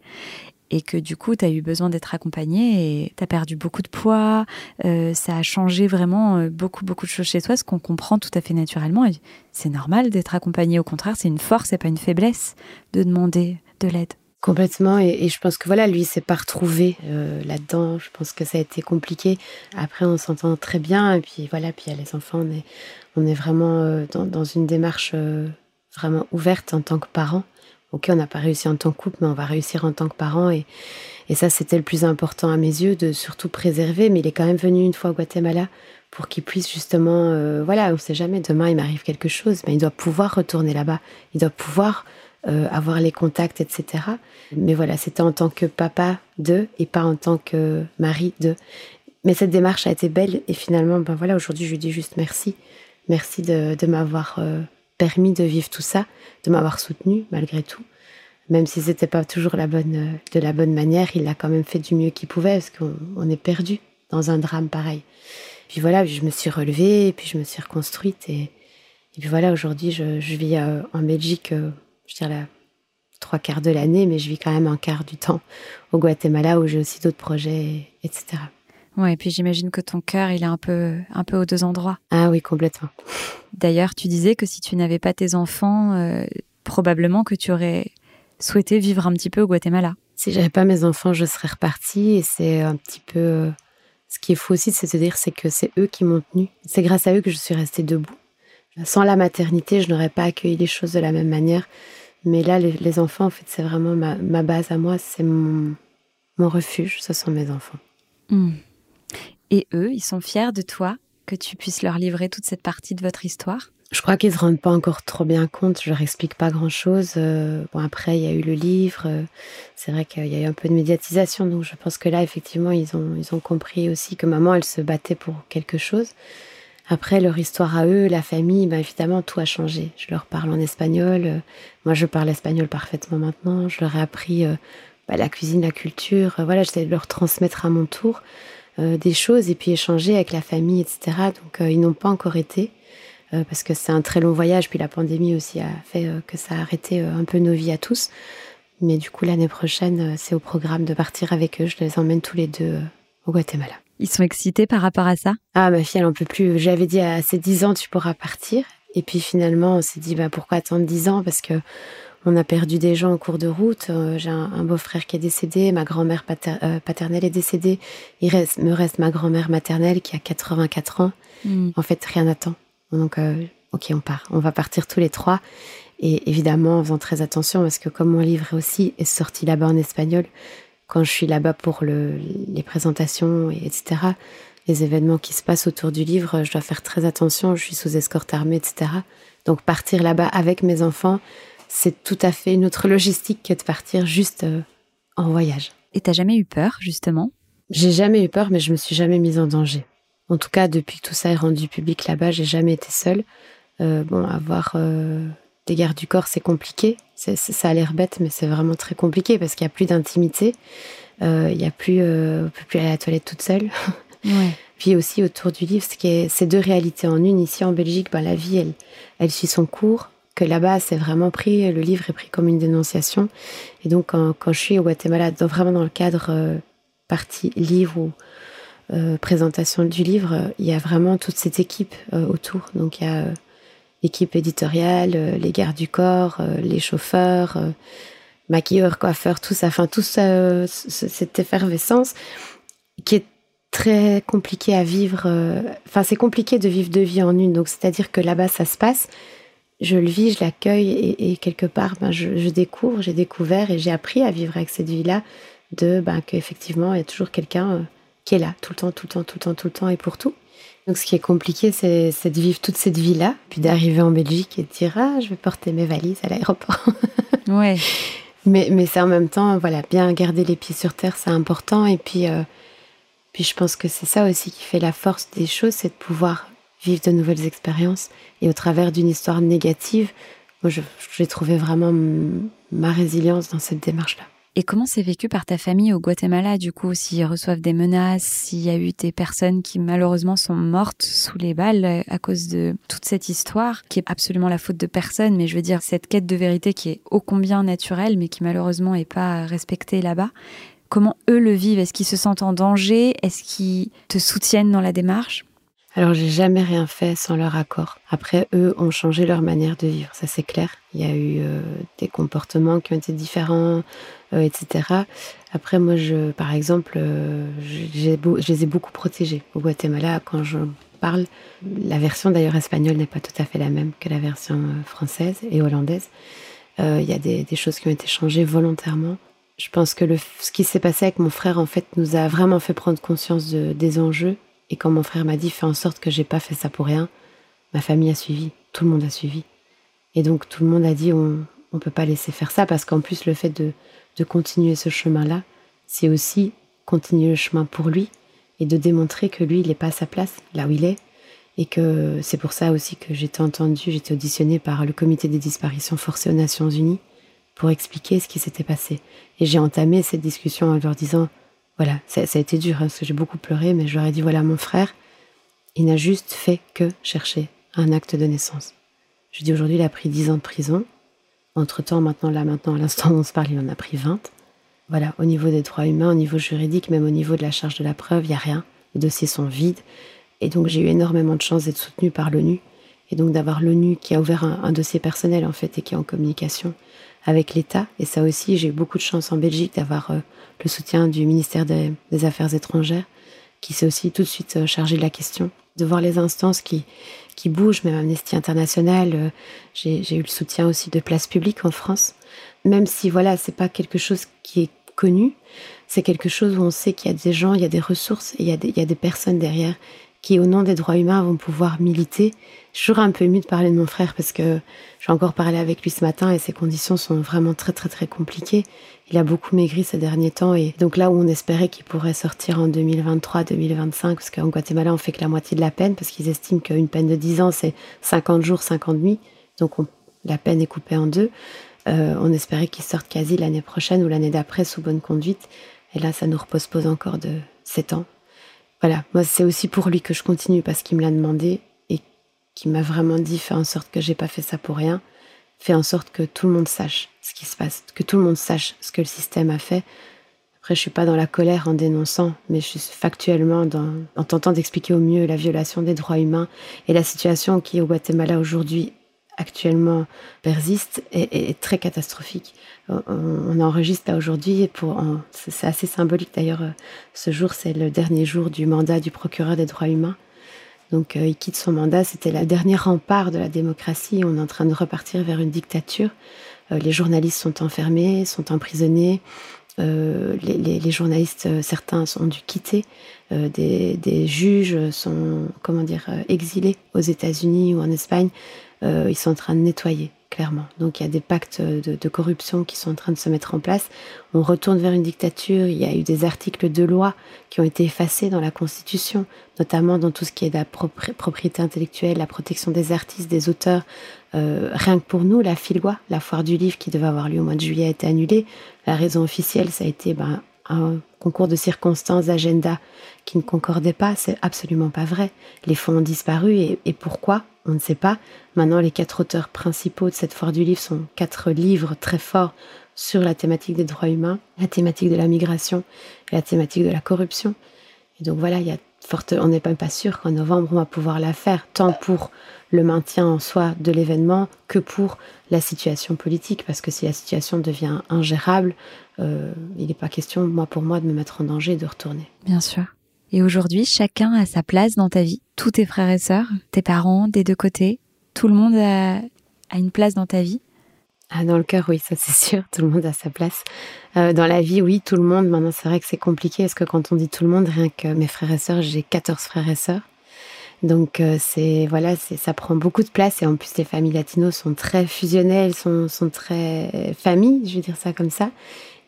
Speaker 1: et que du coup, tu as eu besoin d'être accompagnée et tu as perdu beaucoup de poids. Euh, ça a changé vraiment euh, beaucoup, beaucoup de choses chez toi, ce qu'on comprend tout à fait naturellement. Et c'est normal d'être accompagnée. Au contraire, c'est une force et pas une faiblesse de demander de l'aide.
Speaker 2: Complètement, et, je pense que voilà, lui, s'est pas retrouvé euh, là-dedans. Je pense que ça a été compliqué. Après, on s'entend très bien, et puis voilà, puis il y a les enfants, on est, on est vraiment euh, dans, une démarche vraiment ouverte en tant que parents. Ok, on n'a pas réussi en tant que couple, mais on va réussir en tant que parents, et, et ça, c'était le plus important à mes yeux, de surtout préserver. Mais il est quand même venu une fois au Guatemala pour qu'il puisse justement, voilà, on sait jamais, demain il m'arrive quelque chose, mais il doit pouvoir retourner là-bas, il doit pouvoir euh, avoir les contacts, etc. Mais voilà, c'était en tant que papa d'eux et pas en tant que mari d'eux. Mais cette démarche a été belle et finalement, ben voilà, aujourd'hui, je lui dis juste merci. Merci de, m'avoir euh, permis de vivre tout ça, de m'avoir soutenu malgré tout. Même si c'était pas toujours la bonne, euh, de la bonne manière, il a quand même fait du mieux qu'il pouvait parce qu'on est perdu dans un drame pareil. Puis voilà, je me suis relevée, puis je me suis reconstruite et, puis voilà, aujourd'hui, je, vis en Belgique je dirais, trois quarts de l'année, mais je vis quand même un quart du temps au Guatemala où j'ai aussi d'autres projets, etc.
Speaker 1: Ouais, et puis j'imagine que ton cœur, il est un peu, un peu aux deux endroits.
Speaker 2: Ah oui, complètement.
Speaker 1: D'ailleurs, tu disais que si tu n'avais pas tes enfants, euh, probablement que tu aurais souhaité vivre un petit peu au Guatemala.
Speaker 2: Si j'avais pas mes enfants, je serais repartie. Et c'est un petit peu. Euh, ce qui est fou aussi, c'est de se dire c'est que c'est eux qui m'ont tenue. C'est grâce à eux que je suis restée debout. Sans la maternité, je n'aurais pas accueilli les choses de la même manière. Mais là, les, enfants, en fait, c'est vraiment ma, base à moi, c'est mon, refuge, ce sont mes enfants.
Speaker 1: Hmm. Et eux, ils sont fiers de toi que tu puisses leur livrer toute cette partie de votre histoire?
Speaker 2: Je crois qu'ils ne se rendent pas encore trop bien compte, je leur explique pas grand-chose. Euh, bon, après, il y a eu le livre, euh, c'est vrai qu'il y a eu un peu de médiatisation, donc je pense que là, effectivement, ils ont, ils ont compris aussi que maman, elle se battait pour quelque chose. Après, leur histoire à eux, la famille, ben évidemment, tout a changé. Je leur parle en espagnol. Euh, moi, je parle espagnol parfaitement maintenant. Je leur ai appris bah, la cuisine, la culture. Voilà, j'essaie de leur transmettre à mon tour des choses et puis échanger avec la famille, etc. Donc, ils n'ont pas encore été parce que c'est un très long voyage. Puis la pandémie aussi a fait que ça a arrêté un peu nos vies à tous. Mais du coup, l'année prochaine, c'est au programme de partir avec eux. Je les emmène tous les deux au Guatemala.
Speaker 1: Ils sont excités par rapport à ça?
Speaker 2: Ah, ma fille, elle en peut plus. J'avais dit à ses 10 ans, tu pourras partir. Et puis finalement, on s'est dit, bah, pourquoi attendre 10 ans? Parce que on a perdu des gens en cours de route. Euh, j'ai un, beau-frère qui est décédé, ma grand-mère euh, paternelle est décédée. Il reste, me reste ma grand-mère maternelle qui a 84 ans. Hmm. En fait, rien n'attend. Donc, euh, ok, on part. On va partir tous les trois. Et évidemment, en faisant très attention, parce que comme mon livre aussi est sorti là-bas en espagnol, quand je suis là-bas pour les présentations, etc., les événements qui se passent autour du livre, je dois faire très attention, je suis sous escorte armée, etc. Donc partir là-bas avec mes enfants, c'est tout à fait une autre logistique que de partir juste euh, en voyage.
Speaker 1: Et t'as jamais eu peur, justement?
Speaker 2: J'ai jamais eu peur, mais je me suis jamais mise en danger. En tout cas, depuis que tout ça est rendu public là-bas, j'ai jamais été seule. Euh, bon, avoir euh, des gardes du corps, c'est compliqué. ça a l'air bête, mais c'est vraiment très compliqué parce qu'il n'y a plus d'intimité. Il y a plus, on peut plus aller à la toilette toute seule. Puis aussi autour du livre, ce qui est ces deux réalités en une. Ici en Belgique, ben, la vie, elle, elle suit son cours. Que là-bas, c'est vraiment pris, le livre est pris comme une dénonciation. Et donc, quand, je suis au Guatemala, vraiment dans le cadre euh, partie livre ou euh, présentation du livre, il y a vraiment toute cette équipe euh, autour. Donc, il y a l'équipe éditoriale, les gardes du corps, les chauffeurs, maquilleurs, coiffeurs, tout ça, enfin, tout ça, cette effervescence qui est très compliqué à vivre. Euh, enfin, c'est compliqué de vivre deux vies en une. Donc, c'est-à-dire que là-bas, ça se passe. Je le vis, je l'accueille et, quelque part, ben, je, découvre, j'ai découvert et j'ai appris à vivre avec cette vie-là. De ben, qu'effectivement, il y a toujours quelqu'un euh, qui est là tout le temps, tout le temps, tout le temps, tout le temps et pour tout. Donc, ce qui est compliqué, c'est, de vivre toute cette vie-là, puis d'arriver en Belgique et de dire Ah, je vais porter mes valises à l'aéroport.
Speaker 1: ouais.
Speaker 2: Mais, mais c'est en même temps, voilà, bien garder les pieds sur terre, c'est important. Et puis, euh, puis je pense que c'est ça aussi qui fait la force des choses, c'est de pouvoir vivre de nouvelles expériences. Et au travers d'une histoire négative, moi, j'ai trouvé vraiment ma résilience dans cette démarche-là.
Speaker 1: Et comment c'est vécu par ta famille au Guatemala, du coup, s'ils reçoivent des menaces, s'il y a eu des personnes qui malheureusement sont mortes sous les balles euh, à cause de toute cette histoire, qui est absolument la faute de personne, mais je veux dire, cette quête de vérité qui est ô combien naturelle, mais qui malheureusement n'est pas respectée là-bas. Comment eux le vivent? Est-ce qu'ils se sentent en danger? Est-ce qu'ils te soutiennent dans la démarche?
Speaker 2: Alors, j'ai jamais rien fait sans leur accord. Après, eux ont changé leur manière de vivre, ça c'est clair. Il y a eu euh, des comportements qui ont été différents, euh, etc. Après, moi, je, par exemple, euh, je les ai beaucoup protégés au Guatemala. Quand je parle, la version d'ailleurs espagnole n'est pas tout à fait la même que la version française et hollandaise. Il y a des, choses qui ont été changées volontairement je pense que ce qui s'est passé avec mon frère, en fait, nous a vraiment fait prendre conscience de, des enjeux. Et quand mon frère m'a dit, fais en sorte que j'ai pas fait ça pour rien, ma famille a suivi, tout le monde a suivi. Et donc tout le monde a dit, on ne peut pas laisser faire ça, parce qu'en plus, le fait de, de continuer ce chemin-là, c'est aussi continuer le chemin pour lui et de démontrer que lui, il n'est pas à sa place, là où il est. Et que c'est pour ça aussi que j'étais entendue, j'étais auditionnée par le comité des disparitions forcées aux Nations Unies pour expliquer ce qui s'était passé. Et j'ai entamé cette discussion en leur disant, voilà, ça, a été dur, hein, parce que j'ai beaucoup pleuré, mais je leur ai dit, voilà, mon frère, il n'a juste fait que chercher un acte de naissance. Je dis aujourd'hui, il a pris 10 ans de prison. Entre-temps, maintenant, là, maintenant, à l'instant où on se parle, il en a pris 20. Voilà, au niveau des droits humains, au niveau juridique, même au niveau de la charge de la preuve, il n'y a rien. Les dossiers sont vides. Et donc, j'ai eu énormément de chance d'être soutenue par l'ONU. Et donc, d'avoir l'ONU qui a ouvert un, un, dossier personnel, en fait, et qui est en communication avec l'État. Et ça aussi, j'ai eu beaucoup de chance en Belgique d'avoir euh, le soutien du ministère des, Affaires étrangères, qui s'est aussi tout de suite euh, chargé de la question, de voir les instances qui, qui bougent, même Amnesty International. Euh, j'ai eu le soutien aussi de Place Publique en France, même si voilà, c'est pas quelque chose qui est connu, c'est quelque chose où on sait qu'il y a des gens, il y a des ressources, et il y a des, il y a des personnes derrière qui, au nom des droits humains, vont pouvoir militer. Je suis toujours un peu émue de parler de mon frère parce que j'ai encore parlé avec lui ce matin et ses conditions sont vraiment très très très compliquées. Il a beaucoup maigri ces derniers temps et donc là où on espérait qu'il pourrait sortir en 2023-2025, parce qu'en Guatemala on fait que la moitié de la peine parce qu'ils estiment qu'une peine de 10 ans c'est 50 jours, 50 nuits, donc la peine est coupée en deux. Euh, on espérait qu'il sorte quasi l'année prochaine ou l'année d'après sous bonne conduite. Et là, ça nous repose encore de 7 ans voilà, moi c'est aussi pour lui que je continue parce qu'il me l'a demandé et qu'il m'a vraiment dit fais en sorte que j'ai pas fait ça pour rien, fais en sorte que tout le monde sache ce qui se passe, que tout le monde sache ce que le système a fait. Après, je suis pas dans la colère en dénonçant, mais je suis factuellement en tentant d'expliquer au mieux la violation des droits humains et la situation qui est au Guatemala aujourd'hui actuellement persiste est, très catastrophique. On, enregistre là aujourd'hui, c'est assez symbolique d'ailleurs, euh, ce jour c'est le dernier jour du mandat du procureur des droits humains. Donc euh, il quitte son mandat, c'était la dernière rempart de la démocratie, on est en train de repartir vers une dictature. Euh, les journalistes sont enfermés, sont emprisonnés, les, journalistes, certains ont dû quitter, des, des, juges sont, comment dire, exilés aux États-Unis ou en Espagne ils sont en train de nettoyer, clairement. Donc il y a des pactes de, corruption qui sont en train de se mettre en place. On retourne vers une dictature. Il y a eu des articles de loi qui ont été effacés dans la Constitution, notamment dans tout ce qui est de la propriété intellectuelle, la protection des artistes, des auteurs. Euh, rien que pour nous, la Filwa, la foire du livre qui devait avoir lieu au mois de juillet, a été annulée. La raison officielle, ça a été ben, un concours de circonstances, d'agenda qui ne concordaient pas. C'est absolument pas vrai. Les fonds ont disparu et, pourquoi? On ne sait pas. Maintenant, les quatre auteurs principaux de cette foire du livre sont quatre livres très forts sur la thématique des droits humains, la thématique de la migration et la thématique de la corruption. Et donc voilà, il y a on n'est même pas sûr qu'en novembre on va pouvoir la faire, tant pour le maintien en soi de l'événement que pour la situation politique, parce que si la situation devient ingérable, euh, il n'est pas question, moi pour moi, de me mettre en danger et de retourner.
Speaker 1: Bien sûr. Et aujourd'hui, chacun a sa place dans ta vie. Tous tes frères et sœurs, tes parents, des deux côtés, tout le monde a, a une place dans ta vie.
Speaker 2: Ah, dans le cœur, oui, ça c'est sûr, tout le monde a sa place. Euh, dans la vie, oui, tout le monde. Maintenant, c'est vrai que c'est compliqué, parce que quand on dit tout le monde, rien que mes frères et sœurs, j'ai 14 frères et sœurs. Donc euh, c'est voilà, c'est ça prend beaucoup de place et en plus les familles latinos sont très fusionnelles, sont sont très familles, je vais dire ça comme ça.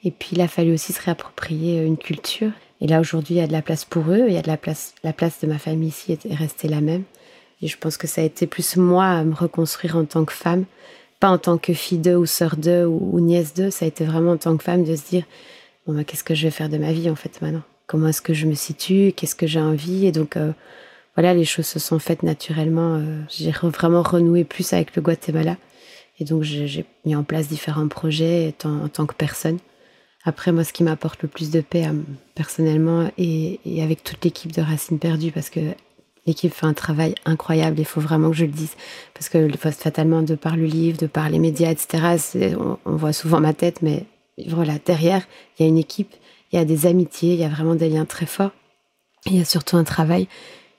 Speaker 2: Et puis il a fallu aussi se réapproprier une culture. Et là aujourd'hui, il y a de la place pour eux, il y a de la place la place de ma famille ici est restée la même. Et je pense que ça a été plus moi à me reconstruire en tant que femme pas en tant que fille d'eux ou sœur d'eux ou, nièce d'eux, ça a été vraiment en tant que femme de se dire bon bah, qu'est-ce que je vais faire de ma vie en fait maintenant? Comment est-ce que je me situe? Qu'est-ce que j'ai envie? Et donc euh, voilà, les choses se sont faites naturellement. Euh, j'ai vraiment renoué plus avec le Guatemala et donc j'ai mis en place différents projets en, tant que personne. Après, moi, ce qui m'apporte le plus de paix personnellement et, avec toute l'équipe de Racines Perdues, parce que L'équipe fait un travail incroyable, il faut vraiment que je le dise. Parce que fatalement, de par le livre, de par les médias, etc., on, voit souvent ma tête, mais voilà, derrière, il y a une équipe, il y a des amitiés, il y a vraiment des liens très forts. Il y a surtout un travail.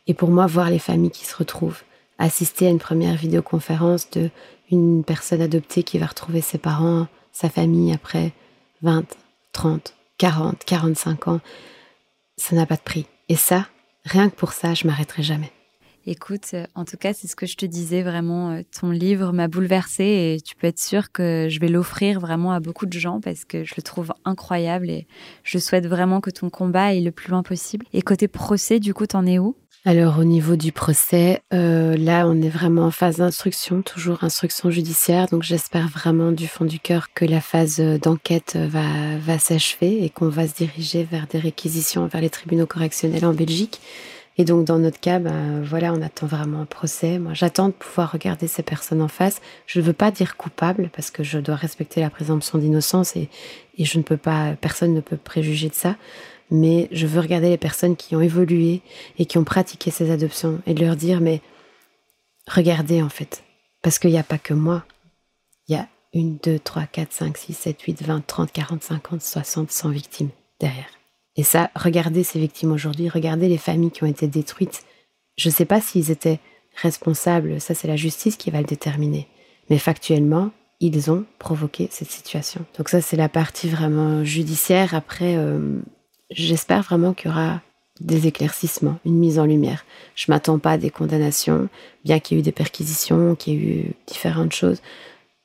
Speaker 2: Et pour moi, voir les familles qui se retrouvent, assister à une première vidéoconférence de une personne adoptée qui va retrouver ses parents, sa famille après 20, 30, 40, 45 ans, ça n'a pas de prix. Et ça, Rien que pour ça, je m'arrêterai jamais.
Speaker 1: Écoute, euh, en tout cas, c'est ce que je te disais vraiment. Euh, ton livre m'a bouleversée et tu peux être sûr que je vais l'offrir vraiment à beaucoup de gens parce que je le trouve incroyable et je souhaite vraiment que ton combat aille le plus loin possible. Et côté procès, du coup, t'en es où?
Speaker 2: Alors au niveau du procès, euh, là on est vraiment en phase d'instruction, toujours instruction judiciaire, donc j'espère vraiment du fond du cœur que la phase d'enquête va, va s'achever et qu'on va se diriger vers des réquisitions vers les tribunaux correctionnels en Belgique. Et donc dans notre cas, ben, voilà, on attend vraiment un procès. Moi, j'attends de pouvoir regarder ces personnes en face. Je ne veux pas dire coupable parce que je dois respecter la présomption d'innocence et, et je ne peux pas, personne ne peut préjuger de ça mais je veux regarder les personnes qui ont évolué et qui ont pratiqué ces adoptions et leur dire, mais regardez en fait, parce qu'il n'y a pas que moi, il y a une, deux, trois, quatre, cinq, six, sept, huit, vingt, trente, quarante, cinquante, soixante, cent victimes derrière. Et ça, regardez ces victimes aujourd'hui, regardez les familles qui ont été détruites. Je ne sais pas s'ils étaient responsables, ça c'est la justice qui va le déterminer. Mais factuellement, ils ont provoqué cette situation. Donc ça c'est la partie vraiment judiciaire. Après, euh, j'espère vraiment qu'il y aura des éclaircissements, une mise en lumière. Je m'attends pas à des condamnations, bien qu'il y ait eu des perquisitions, qu'il y ait eu différentes choses.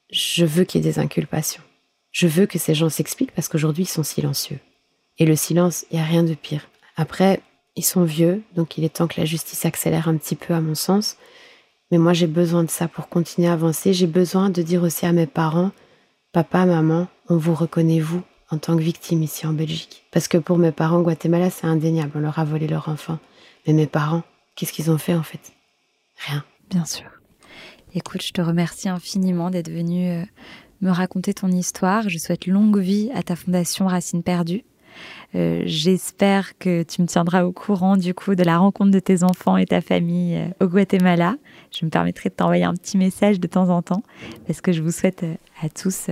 Speaker 2: Je veux qu'il y ait des inculpations. Je veux que ces gens s'expliquent parce qu'aujourd'hui ils sont silencieux. Et le silence, il n'y a rien de pire. Après, ils sont vieux, donc il est temps que la justice accélère un petit peu à mon sens. Mais moi j'ai besoin de ça pour continuer à avancer. J'ai besoin de dire aussi à mes parents, papa, maman, on vous reconnaît vous, en tant que victime ici en Belgique. Parce que pour mes parents, Guatemala, c'est indéniable, on leur a volé leur enfant. Mais mes parents, qu'est-ce qu'ils ont fait en fait? Rien.
Speaker 1: Bien sûr. Écoute, je te remercie infiniment d'être venu euh, me raconter ton histoire. Je souhaite longue vie à ta fondation Racine Perdue. Euh, j'espère que tu me tiendras au courant du coup de la rencontre de tes enfants et ta famille euh, au Guatemala. Je me permettrai de t'envoyer un petit message de temps en temps parce que je vous souhaite à tous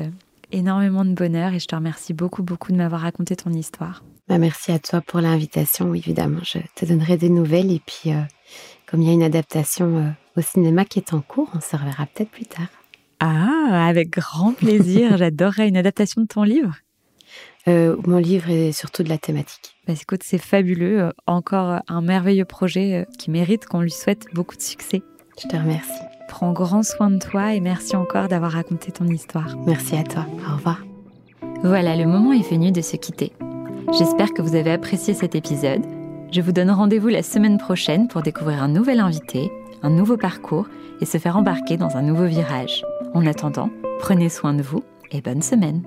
Speaker 1: énormément de bonheur et je te remercie beaucoup, beaucoup de m'avoir raconté ton histoire.
Speaker 2: Bah, merci à toi pour l'invitation. évidemment, je te donnerai des nouvelles. Et puis, euh, comme il y a une adaptation euh, au cinéma qui est en cours, on se reverra peut-être plus tard.
Speaker 1: Ah, avec grand plaisir. J'adorerais une adaptation de ton livre.
Speaker 2: Euh, mon livre est surtout de la thématique.
Speaker 1: Bah, écoute, c'est fabuleux. Encore un merveilleux projet qui mérite qu'on lui souhaite beaucoup de succès.
Speaker 2: Je te remercie.
Speaker 1: Prends grand soin de toi et merci encore d'avoir raconté ton histoire.
Speaker 2: Merci à toi. Au revoir.
Speaker 1: Voilà, le moment est venu de se quitter. J'espère que vous avez apprécié cet épisode. Je vous donne rendez-vous la semaine prochaine pour découvrir un nouvel invité, un nouveau parcours et se faire embarquer dans un nouveau virage. En attendant, prenez soin de vous et bonne semaine.